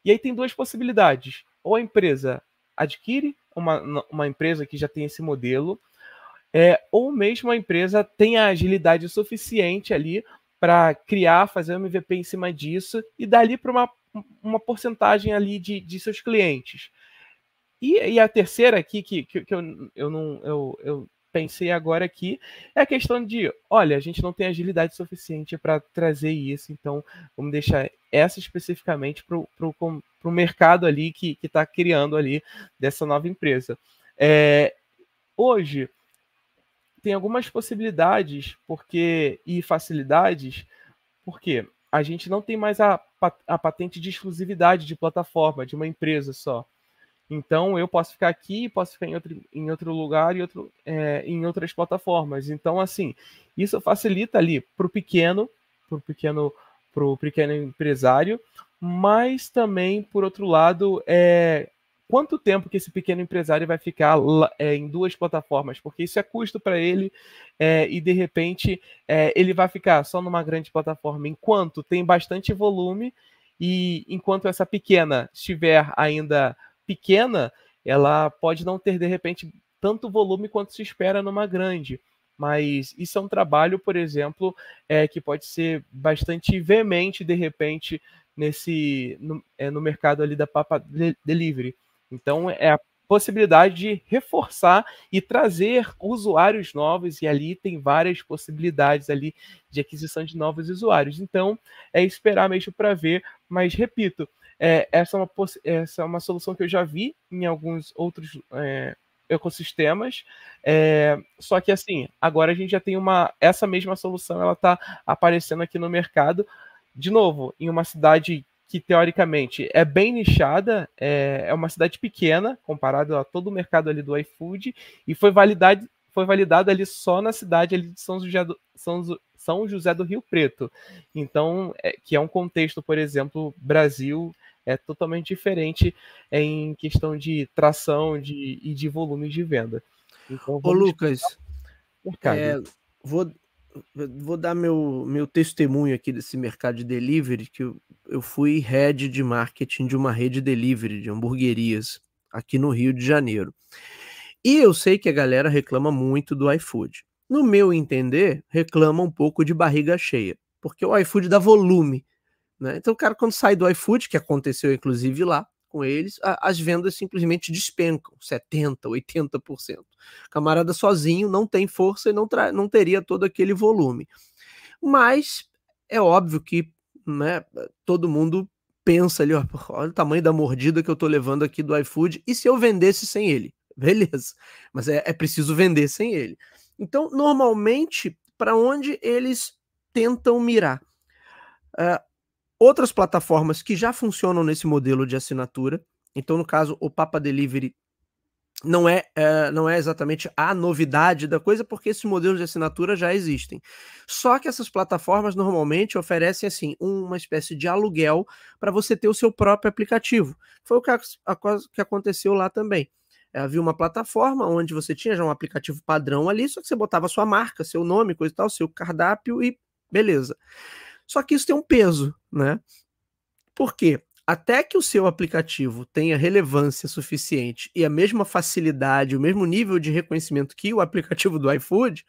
E aí tem duas possibilidades. Ou a empresa adquire uma, uma empresa que já tem esse modelo, é, ou mesmo a empresa tem a agilidade suficiente ali para criar, fazer um MVP em cima disso e dali para uma, uma porcentagem ali de, de seus clientes. E, e a terceira aqui, que, que, que, eu, eu, não, eu, eu pensei agora aqui, é a questão de, olha, a gente não tem agilidade suficiente para trazer isso, então vamos deixar essa especificamente para o mercado ali que está criando ali dessa nova empresa. É, hoje, tem algumas possibilidades porque e facilidades, porque a gente não tem mais a, a patente de exclusividade de plataforma de uma empresa só. Então eu posso ficar aqui, posso ficar em outro, em outro lugar e outro, é, em outras plataformas. Então, assim, isso facilita ali para o pequeno, para o pequeno, pro pequeno empresário, mas também, por outro lado, é, quanto tempo que esse pequeno empresário vai ficar é, em duas plataformas, porque isso é custo para ele é, e de repente é, ele vai ficar só numa grande plataforma, enquanto tem bastante volume e enquanto essa pequena estiver ainda pequena, ela pode não ter de repente tanto volume quanto se espera numa grande. Mas isso é um trabalho, por exemplo, é, que pode ser bastante veemente, de repente, nesse no, é, no mercado ali da Papa Delivery. Então, é a possibilidade de reforçar e trazer usuários novos, e ali tem várias possibilidades ali de aquisição de novos usuários. Então, é esperar mesmo para ver, mas repito, é, essa, é uma, essa é uma solução que eu já vi em alguns outros é, ecossistemas, é, só que assim, agora a gente já tem uma, essa mesma solução, ela está aparecendo aqui no mercado, de novo, em uma cidade que teoricamente é bem nichada, é, é uma cidade pequena comparado a todo o mercado ali do iFood e foi validado foi validado ali só na cidade ali de São José do, São, São José do Rio Preto. Então, é, que é um contexto, por exemplo, Brasil é totalmente diferente em questão de tração de, e de volume de venda. Então, Ô, Lucas, é, vou, vou dar meu, meu testemunho aqui desse mercado de delivery, que eu, eu fui head de marketing de uma rede delivery de hamburguerias aqui no Rio de Janeiro. E eu sei que a galera reclama muito do iFood. No meu entender, reclama um pouco de barriga cheia, porque o iFood dá volume. Né? Então, o cara, quando sai do iFood, que aconteceu inclusive lá, com eles, a, as vendas simplesmente despencam 70%, 80%. O camarada sozinho não tem força e não, não teria todo aquele volume. Mas é óbvio que né, todo mundo pensa ali, ó, olha o tamanho da mordida que eu tô levando aqui do iFood, e se eu vendesse sem ele? Beleza, mas é, é preciso vender sem ele. Então, normalmente, para onde eles tentam mirar? Uh, outras plataformas que já funcionam nesse modelo de assinatura. Então, no caso, o Papa Delivery não é, é, não é exatamente a novidade da coisa, porque esses modelos de assinatura já existem. Só que essas plataformas normalmente oferecem assim uma espécie de aluguel para você ter o seu próprio aplicativo. Foi o que, a, a, que aconteceu lá também. É, havia uma plataforma onde você tinha já um aplicativo padrão ali, só que você botava sua marca, seu nome, coisa e tal, seu cardápio e beleza. Só que isso tem um peso, né? Por quê? Até que o seu aplicativo tenha relevância suficiente e a mesma facilidade, o mesmo nível de reconhecimento que o aplicativo do iFood,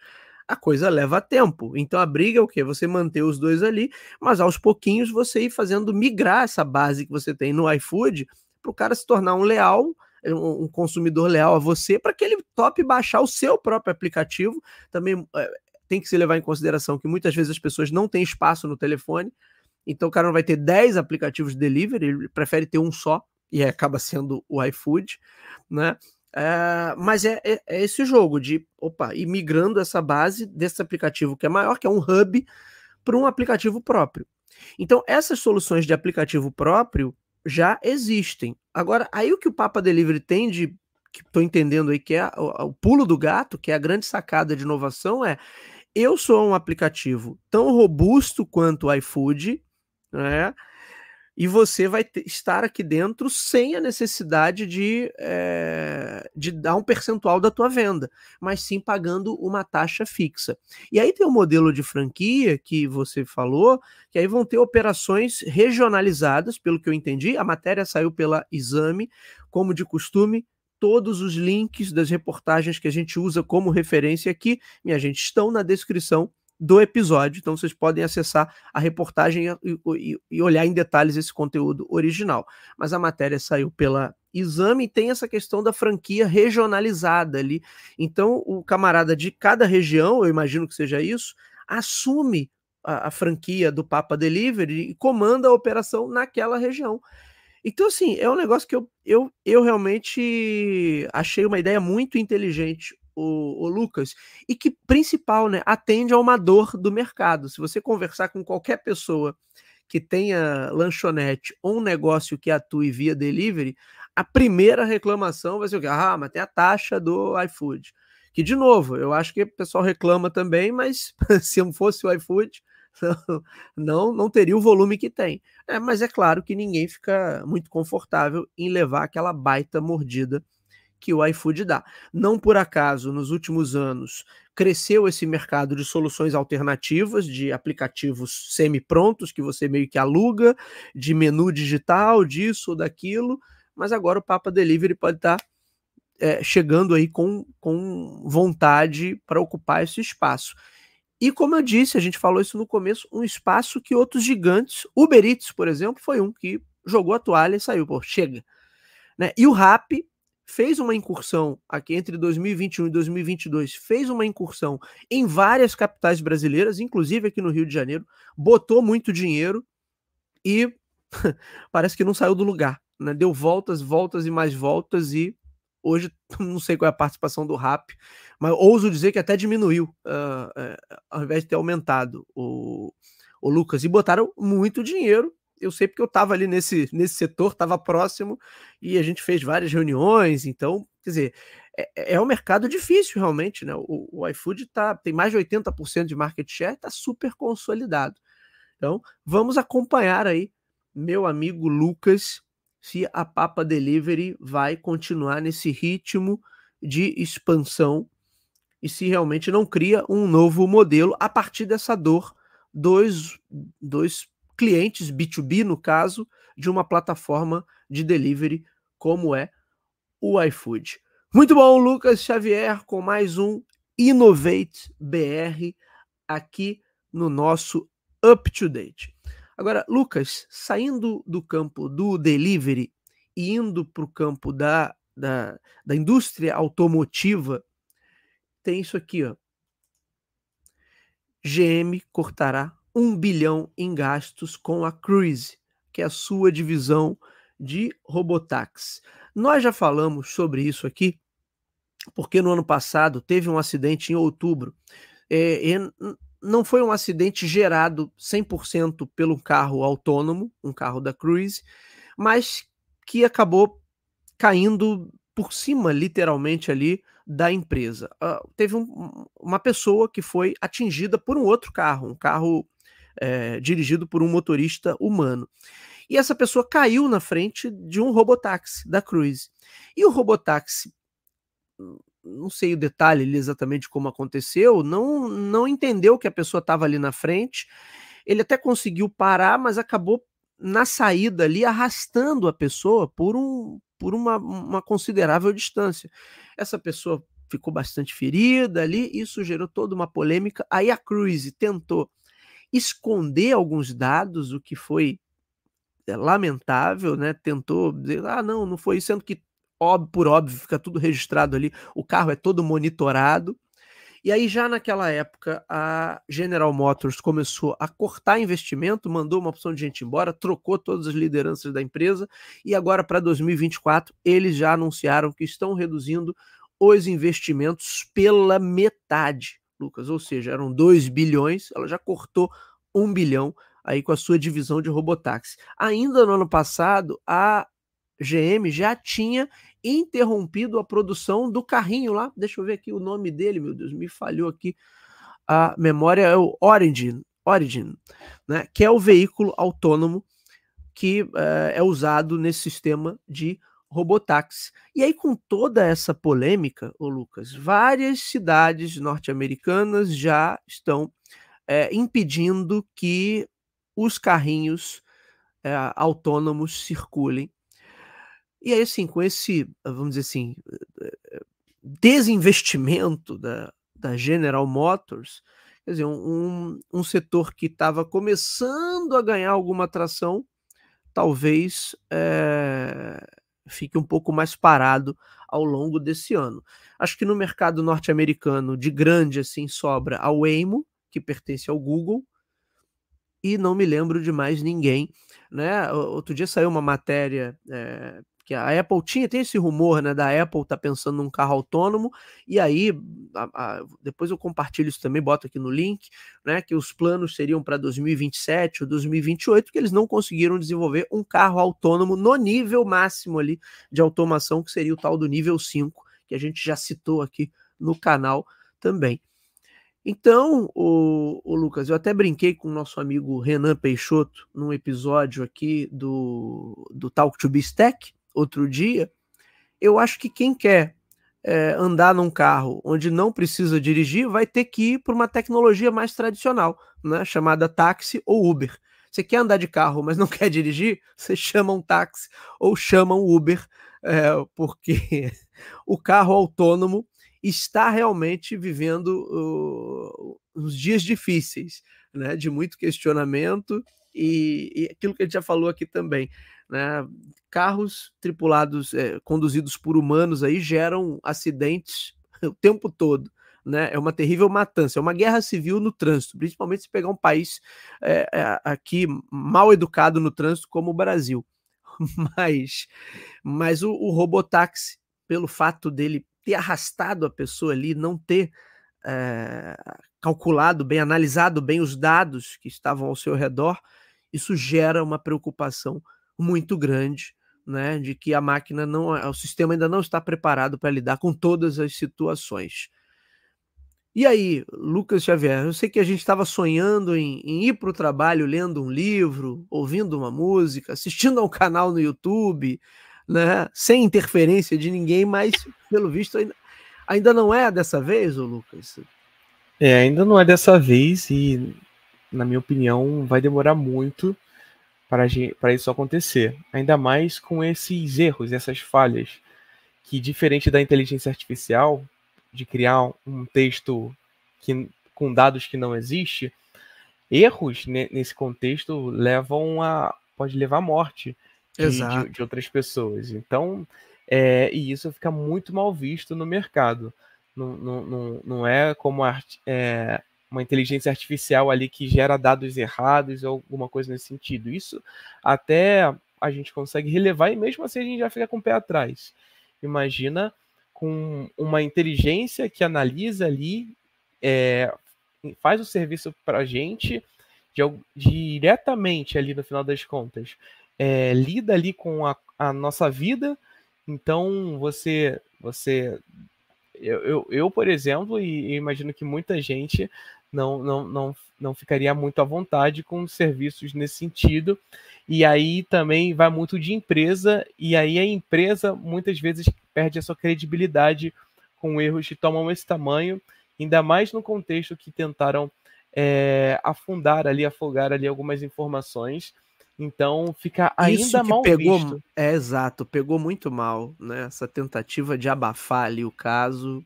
a coisa leva tempo. Então a briga é o quê? Você manter os dois ali, mas aos pouquinhos você ir fazendo migrar essa base que você tem no iFood para o cara se tornar um leal, um consumidor leal a você, para que ele tope baixar o seu próprio aplicativo. Também é, tem que se levar em consideração que muitas vezes as pessoas não têm espaço no telefone, então o cara não vai ter 10 aplicativos de delivery, ele prefere ter um só, e acaba sendo o iFood, né? É, mas é, é, é, esse jogo de, opa, ir migrando essa base desse aplicativo que é maior, que é um hub, para um aplicativo próprio. Então, essas soluções de aplicativo próprio já existem. Agora, aí o que o Papa Delivery tem de, que estou entendendo aí, que é o, o pulo do gato, que é a grande sacada de inovação, é eu sou um aplicativo tão robusto quanto o iFood, né? E você vai ter, estar aqui dentro sem a necessidade de, é, de dar um percentual da tua venda, mas sim pagando uma taxa fixa. E aí tem o um modelo de franquia que você falou, que aí vão ter operações regionalizadas, pelo que eu entendi. A matéria saiu pela Exame, como de costume, todos os links das reportagens que a gente usa como referência aqui, minha gente, estão na descrição do episódio. Então vocês podem acessar a reportagem e, e, e, olhar em detalhes esse conteúdo original. Mas a matéria saiu pela Exame e tem essa questão da franquia regionalizada ali. Então o camarada de cada região, eu imagino que seja isso, assume a, a franquia do Papa Delivery e comanda a operação naquela região. Então, assim, é um negócio que eu, eu, eu realmente achei uma ideia muito inteligente, o, o, Lucas, e que, principal, né, atende a uma dor do mercado. Se você conversar com qualquer pessoa que tenha lanchonete ou um negócio que atue via delivery, a primeira reclamação vai ser o quê? Ah, mas tem a taxa do iFood. Que, de novo, eu acho que o pessoal reclama também, mas se não fosse o iFood, não, não teria o volume que tem. É, mas é claro que ninguém fica muito confortável em levar aquela baita mordida que o iFood dá. Não por acaso, nos últimos anos, cresceu esse mercado de soluções alternativas, de aplicativos semi-prontos que você meio que aluga, de menu digital, disso ou daquilo, mas agora o Papa Delivery pode estar é, chegando aí com, com vontade para ocupar esse espaço. E como eu disse, a gente falou isso no começo, um espaço que outros gigantes, Uber Eats, por exemplo, foi um que jogou a toalha e saiu, pô, chega. Né? E o Rap fez uma incursão aqui entre 2021 e 2022, fez uma incursão em várias capitais brasileiras, inclusive aqui no Rio de Janeiro, botou muito dinheiro e parece que não saiu do lugar, né? Deu voltas, voltas e mais voltas e hoje não sei qual é a participação do Rap, mas ouso dizer que até diminuiu, uh, uh, ao invés de ter aumentado o, o Lucas, e botaram muito dinheiro eu sei porque eu estava ali nesse, nesse setor, estava próximo e a gente fez várias reuniões. Então, quer dizer, é, é um mercado difícil realmente, né? O, o iFood tá, tem mais de 80% de market share, está super consolidado. Então, vamos acompanhar aí, meu amigo Lucas, se a Papa Delivery vai continuar nesse ritmo de expansão e se realmente não cria um novo modelo a partir dessa dor dos, dos clientes B2B, no caso, de uma plataforma de delivery como é o iFood. Muito bom, Lucas Xavier, com mais um Innovate BR aqui no nosso Up to Date. Agora, Lucas, saindo do campo do delivery e indo para o campo da, da, da indústria automotiva, tem isso aqui, ó. GM cortará 1 bilhão em gastos com a Cruise, que é a sua divisão de robotáxi. Nós já falamos sobre isso aqui, porque no ano passado teve um acidente em outubro. É, não foi um acidente gerado 100% pelo carro autônomo, um carro da Cruise, mas que acabou caindo por cima, literalmente, ali da empresa. Uh, teve um, uma pessoa que foi atingida por um outro carro, um carro é, dirigido por um motorista humano. E essa pessoa caiu na frente de um robotáxi da Cruise. E o robotáxi, não sei o detalhe exatamente como aconteceu, não, não entendeu que a pessoa estava ali na frente. Ele até conseguiu parar, mas acabou na saída ali arrastando a pessoa por, um, por uma, uma considerável distância. Essa pessoa ficou bastante ferida ali, isso gerou toda uma polêmica. Aí a Cruise tentou esconder alguns dados, o que foi é, lamentável, né? Tentou dizer, ah, não, não foi, sendo que óbvio, por óbvio fica tudo registrado ali, o carro é todo monitorado. E aí, já naquela época, a General Motors começou a cortar investimento, mandou uma opção de gente embora, trocou todas as lideranças da empresa, e agora, para 2024, eles já anunciaram que estão reduzindo os investimentos pela metade. Lucas, ou seja, eram 2 bilhões, ela já cortou 1 bilhão aí com a sua divisão de robotáxi. Ainda no ano passado, a GM já tinha interrompido a produção do carrinho lá. Deixa eu ver aqui o nome dele, meu Deus, me falhou aqui. A memória é o Origin, Origin, né, que é o veículo autônomo que uh, é usado nesse sistema de robotáxi. E aí, com toda essa polêmica, ô Lucas, várias cidades norte-americanas já estão é, impedindo que os carrinhos é, autônomos circulem. E aí, assim, com esse, vamos dizer assim, desinvestimento da, da General Motors, quer dizer, um, um setor que estava começando a ganhar alguma atração, talvez é, fique um pouco mais parado ao longo desse ano. Acho que no mercado norte-americano, de grande assim, sobra a Waymo, que pertence ao Google, e não me lembro de mais ninguém. Né? Outro dia saiu uma matéria é, que a Apple tinha, tem esse rumor, né, da Apple tá pensando num carro autônomo, e aí, a, a, depois eu compartilho isso também, boto aqui no link, né, que os planos seriam para 2027 ou 2028, que eles não conseguiram desenvolver um carro autônomo no nível máximo ali de automação, que seria o tal do nível 5, que a gente já citou aqui no canal também. Então, o, o, Lucas, eu até brinquei com o nosso amigo Renan Peixoto num episódio aqui do, do Talk to Be Stack, outro dia, eu acho que quem quer é, andar num carro onde não precisa dirigir vai ter que ir para uma tecnologia mais tradicional, né, chamada táxi ou Uber. Você quer andar de carro, mas não quer dirigir? Você chama um táxi ou chama um Uber, é, porque o carro autônomo está realmente vivendo uh, uns dias difíceis, né, de muito questionamento e, e, aquilo que a gente já falou aqui também, né, carros tripulados, é, conduzidos por humanos aí geram acidentes o tempo todo. Né, é uma terrível matança, é uma guerra civil no trânsito, principalmente se pegar um país é, é, aqui mal educado no trânsito como o Brasil. Mas, mas o, o robotáxi, pelo fato dele ter arrastado a pessoa ali, não ter é, calculado bem, analisado bem os dados que estavam ao seu redor, isso gera uma preocupação muito grande, né, de que a máquina não, o sistema ainda não está preparado para lidar com todas as situações. E aí, Lucas Xavier, eu sei que a gente estava sonhando em, em ir para o trabalho lendo um livro, ouvindo uma música, assistindo a um canal no YouTube, né, sem interferência de ninguém, mas pelo visto ainda, ainda não é dessa vez, ô Lucas? É, ainda não é dessa vez e, na minha opinião, vai demorar muito para, para isso acontecer. Ainda mais com esses erros, essas falhas, que diferente da inteligência artificial, de criar um texto que, com dados que não existe, erros nesse contexto levam a pode levar à morte de, de, outras pessoas. Então, é, e isso fica muito mal visto no mercado. Não, não, não, não é como art, é, uma inteligência artificial ali que gera dados errados ou alguma coisa nesse sentido. Isso até a gente consegue relevar e mesmo assim a gente já fica com o pé atrás. Imagina com uma inteligência que analisa ali, é, faz o serviço para a gente de, diretamente ali no final das contas é, lida ali com a, a, nossa vida. Então você, você, eu, eu, eu por exemplo, e, imagino que muita gente não, não, não, não ficaria muito à vontade com serviços nesse sentido. E aí também vai muito de empresa, e aí a empresa muitas vezes perde a sua credibilidade com erros que tomam esse tamanho, ainda mais no contexto que tentaram é, afundar ali, afogar ali algumas informações então fica ainda Isso que mal pegou, visto. É exato, pegou muito mal, né? Essa tentativa de abafar ali o caso,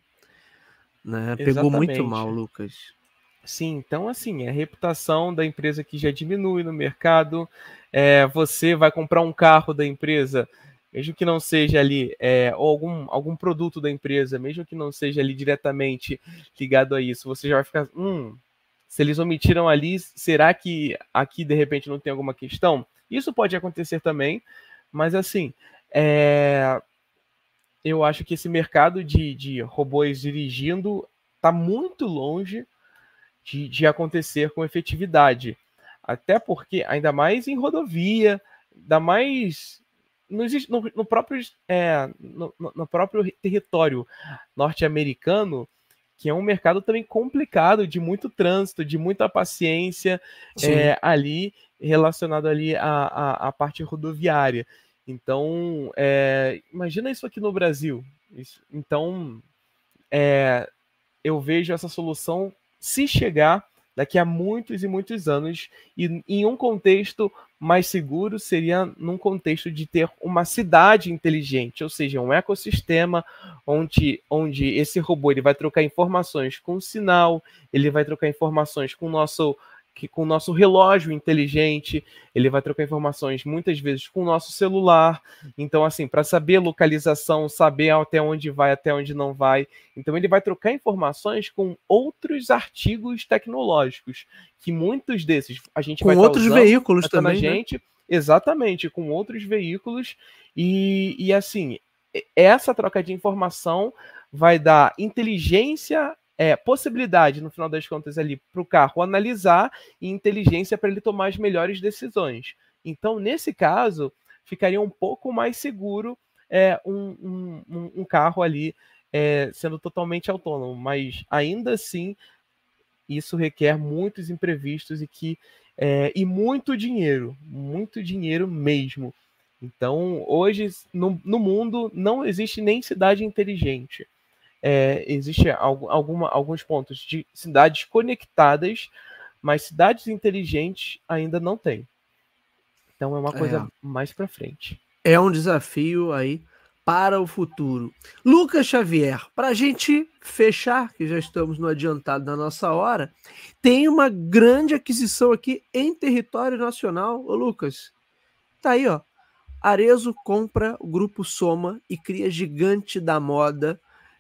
né? Pegou muito mal, Lucas. Sim, então assim, a reputação da empresa que já diminui no mercado, é, você vai comprar um carro da empresa, mesmo que não seja ali, é, ou algum, algum produto da empresa, mesmo que não seja ali diretamente ligado a isso, você já vai ficar, hum, se eles omitiram ali, será que aqui de repente não tem alguma questão? Isso pode acontecer também, mas assim, é... eu acho que esse mercado de, de robôs dirigindo está muito longe de, de acontecer com efetividade. Até porque, ainda mais em rodovia, ainda mais no, no, no próprio, é, no, no, próprio território norte-americano, que é um mercado também complicado, de muito trânsito, de muita paciência é, ali, relacionado ali à, à, à parte rodoviária. Então, é, imagina isso aqui no Brasil. Isso, então, é, eu vejo essa solução se chegar daqui a muitos e muitos anos, e em um contexto mais seguro seria num contexto de ter uma cidade inteligente, ou seja, um ecossistema onde, onde esse robô ele vai trocar informações com o sinal, ele vai trocar informações com o nosso que com o nosso relógio inteligente, ele vai trocar informações muitas vezes com o nosso celular. Então, assim, para saber localização, saber até onde vai, até onde não vai. Então, ele vai trocar informações com outros artigos tecnológicos, que muitos desses a gente com vai tá outros usando, veículos também, né? gente, né? exatamente, com outros veículos e, e assim, essa troca de informação vai dar inteligência é, possibilidade, no final das contas, ali para o carro analisar e inteligência para ele tomar as melhores decisões. Então, nesse caso, ficaria um pouco mais seguro é, um, um, um carro ali é, sendo totalmente autônomo, mas ainda assim isso requer muitos imprevistos e que é, e muito dinheiro, muito dinheiro mesmo. Então, hoje no, no mundo não existe nem cidade inteligente é, existe alguma, alguns pontos de cidades conectadas, mas cidades inteligentes ainda não tem. Então é uma coisa é. mais para frente. É um desafio aí para o futuro. Lucas Xavier, para a gente fechar, que já estamos no adiantado da nossa hora, tem uma grande aquisição aqui em território nacional. Ô Lucas, tá aí, ó. Arezo compra o grupo Soma e cria gigante da moda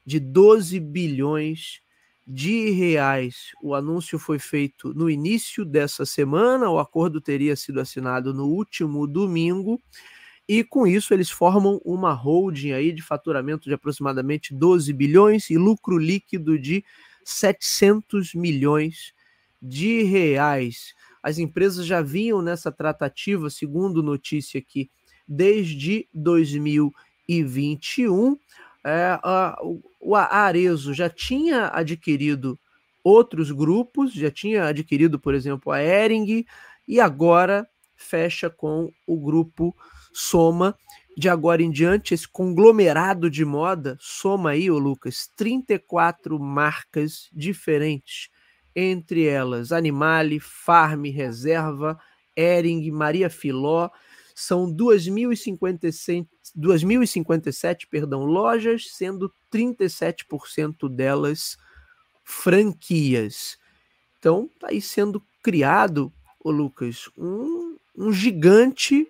de 12 bilhões de reais. O anúncio foi feito no início dessa semana, o acordo teria sido assinado no último domingo. E com isso eles formam uma holding aí de faturamento de aproximadamente 12 bilhões e lucro líquido de 700 milhões de reais. As empresas já vinham nessa tratativa, segundo notícia aqui, desde 2021. É, a, o Arezo já tinha adquirido outros grupos, já tinha adquirido, por exemplo, a Ering, e agora fecha com o grupo soma. De agora em diante esse conglomerado de moda, soma aí, ô Lucas, 34 marcas diferentes, entre elas Animale, Farm, Reserva, Ering, Maria Filó, são 2.057, 2.057 perdão, lojas, sendo 37% delas franquias. Então, está aí sendo criado, ô Lucas, um, um gigante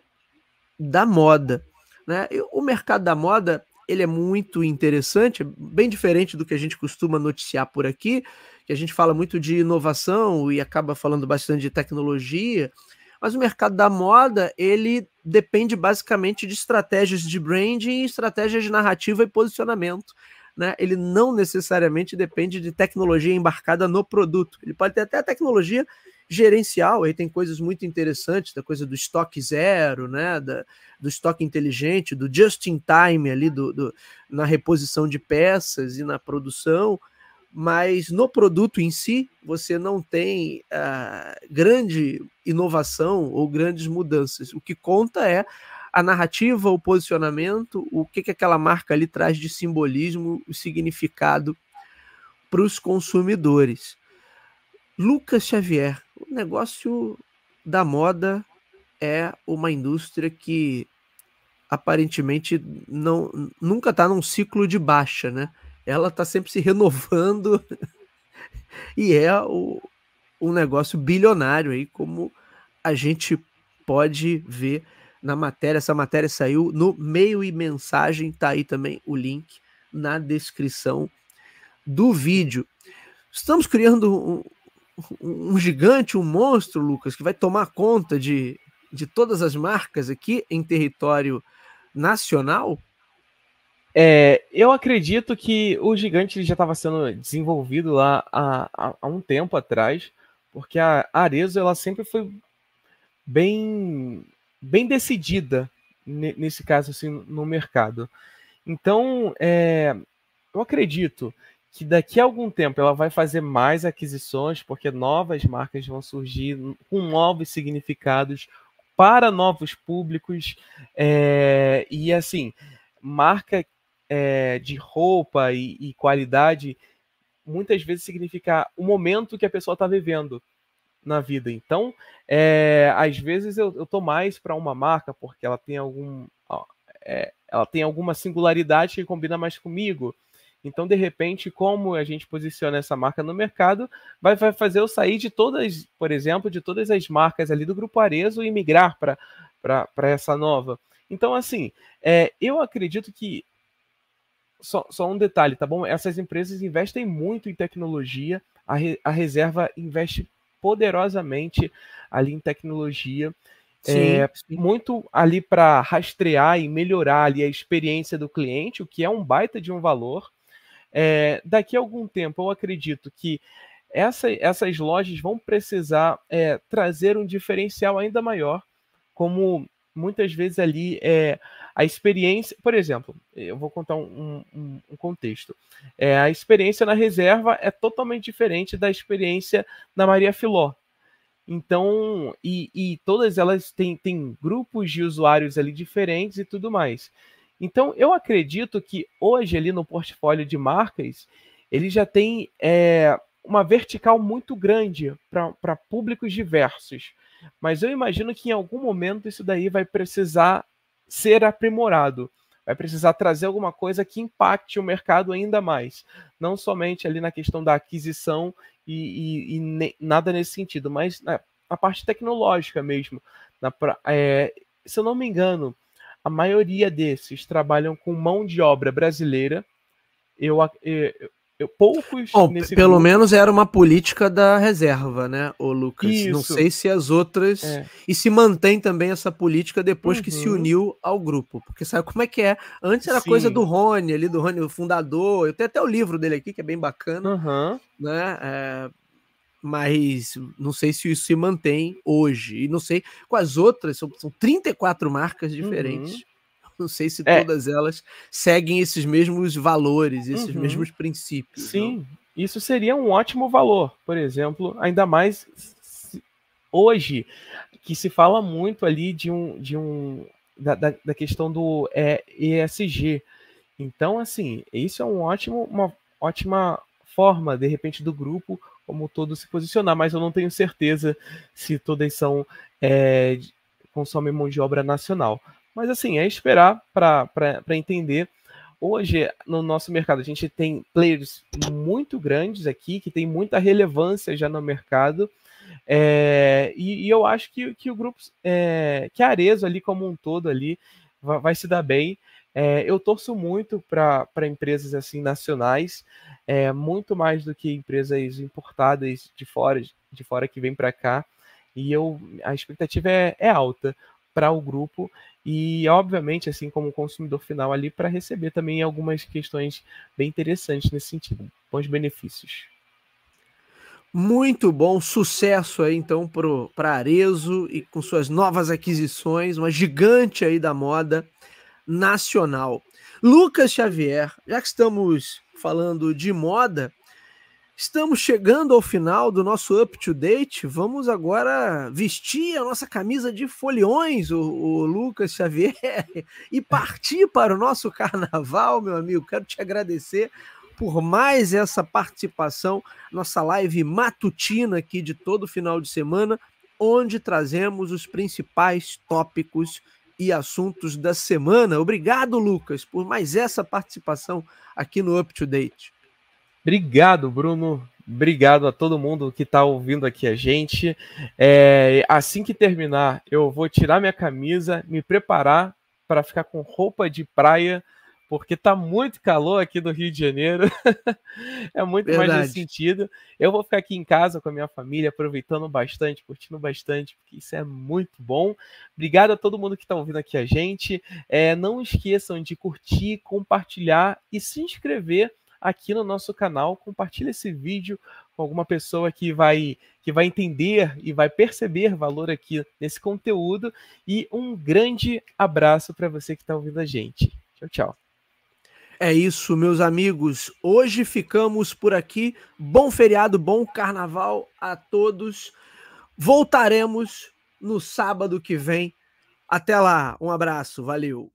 da moda. Né? O mercado da moda ele é muito interessante, é bem diferente do que a gente costuma noticiar por aqui, que a gente fala muito de inovação e acaba falando bastante de tecnologia, mas o mercado da moda ele depende basicamente de estratégias de branding, estratégias de narrativa e posicionamento. Né? Ele não necessariamente depende de tecnologia embarcada no produto. Ele pode ter até tecnologia gerencial, aí tem coisas muito interessantes, da coisa do estoque zero, né, da, do estoque inteligente, do just in time ali, do, do, na reposição de peças e na produção, mas no produto em si você não tem uh, grande inovação ou grandes mudanças. O que conta é a narrativa, o posicionamento, o que, que aquela marca ali traz de simbolismo, o significado para os consumidores. Lucas Xavier, o negócio da moda é uma indústria que aparentemente não nunca está num ciclo de baixa, né? Ela está sempre se renovando e é o, um negócio bilionário aí, como a gente pode ver na matéria. Essa matéria saiu no meio e mensagem, tá aí também o link na descrição do vídeo. Estamos criando um, um gigante, um monstro, Lucas, que vai tomar conta de, de todas as marcas aqui em território nacional? É, eu acredito que o gigante já estava sendo desenvolvido lá há, há, há, um tempo atrás, porque a Arezo ela sempre foi bem, bem decidida nesse caso assim, no mercado. Então, é, eu acredito que daqui a algum tempo ela vai fazer mais aquisições, porque novas marcas vão surgir com novos significados para novos públicos. É, e assim, marca é, de roupa e, e, qualidade muitas vezes significa o momento que a pessoa está vivendo na vida. Então, é, às vezes eu, tô mais para uma marca porque ela tem algum. Ó, é, ela tem alguma singularidade que combina mais comigo. Então, de repente, como a gente posiciona essa marca no mercado, vai, vai fazer eu sair de todas, por exemplo, de todas as marcas ali do Grupo Arezo e migrar para essa nova. Então, assim, é, eu acredito que. Só, só um detalhe, tá bom? Essas empresas investem muito em tecnologia, a, re, a reserva investe poderosamente ali em tecnologia. É, muito ali para rastrear e melhorar ali a experiência do cliente, o que é um baita de um valor. É, daqui a algum tempo, eu acredito que essa, essas lojas vão precisar é, trazer um diferencial ainda maior, como muitas vezes ali é, a experiência. Por exemplo, eu vou contar um, um, um contexto. É, a experiência na reserva é totalmente diferente da experiência na Maria Filó. Então, e, e todas elas têm, têm grupos de usuários ali diferentes e tudo mais. Então, eu acredito que hoje, ali no portfólio de marcas, ele já tem é, uma vertical muito grande para públicos diversos. Mas eu imagino que em algum momento isso daí vai precisar ser aprimorado. vai precisar trazer alguma coisa que impacte o mercado ainda mais. Não somente ali na questão da aquisição e, e, e ne, nada nesse sentido, mas na, na parte tecnológica mesmo. Na, é, se eu não me engano, a maioria desses trabalham com mão de obra brasileira. Eu, eu, poucos. Bom, pelo grupo... menos era uma política da reserva, né, o Lucas? Isso. Não sei se as outras. É. E se mantém também essa política depois uhum. que se uhum. uniu ao grupo. Porque sabe como é que é? Antes era Sim. coisa do Rony, ali, do Rony, o fundador. Eu tenho até o livro dele aqui, que é bem bacana. Uhum. Né? É, mas não sei se isso se mantém hoje. E não sei com as outras, são, são 34 marcas diferentes. Uhum. Não sei se é. todas elas seguem esses mesmos valores, esses uhum. mesmos princípios. Sim, não? isso seria um ótimo valor, por exemplo, ainda mais hoje, que se fala muito ali de um. De um da, da, da questão do é, ESG. Então, assim, isso é um ótimo, uma ótima forma, de repente, do grupo como todo se posicionar, mas eu não tenho certeza se todas são é, consomem mão de obra nacional. Mas assim, é esperar para entender. Hoje, no nosso mercado, a gente tem players muito grandes aqui, que tem muita relevância já no mercado. É, e, e, eu acho que, que o grupo, é, que a Arezo ali como um todo ali, vai, vai se dar bem. É, eu torço muito para empresas assim nacionais, é, muito mais do que empresas importadas de fora, de fora que vêm para cá. E eu, a expectativa é, é alta para o grupo e, obviamente, assim como consumidor final ali, para receber também algumas questões bem interessantes nesse sentido, bons benefícios. Muito bom, sucesso aí então para Arezo e com suas novas aquisições, uma gigante aí da moda nacional. Lucas Xavier, já que estamos falando de moda, estamos chegando ao final do nosso up to date. Vamos agora vestir a nossa camisa de foliões, o, o Lucas Xavier, e partir para o nosso carnaval, meu amigo. Quero te agradecer por mais essa participação, nossa live matutina aqui de todo final de semana, onde trazemos os principais tópicos e assuntos da semana. Obrigado, Lucas, por mais essa participação aqui no Up to Date. Obrigado, Bruno. Obrigado a todo mundo que está ouvindo aqui a gente. É, assim que terminar, eu vou tirar minha camisa, me preparar para ficar com roupa de praia porque tá muito calor aqui no Rio de Janeiro. é muito Verdade. mais nesse sentido. Eu vou ficar aqui em casa com a minha família, aproveitando bastante, curtindo bastante, porque isso é muito bom. Obrigado a todo mundo que está ouvindo aqui a gente. É, não esqueçam de curtir, compartilhar e se inscrever aqui no nosso canal. Compartilhe esse vídeo com alguma pessoa que vai que vai entender e vai perceber valor aqui nesse conteúdo. E um grande abraço para você que está ouvindo a gente. Tchau, tchau. É isso, meus amigos. Hoje ficamos por aqui. Bom feriado, bom carnaval a todos. Voltaremos no sábado que vem. Até lá, um abraço, valeu.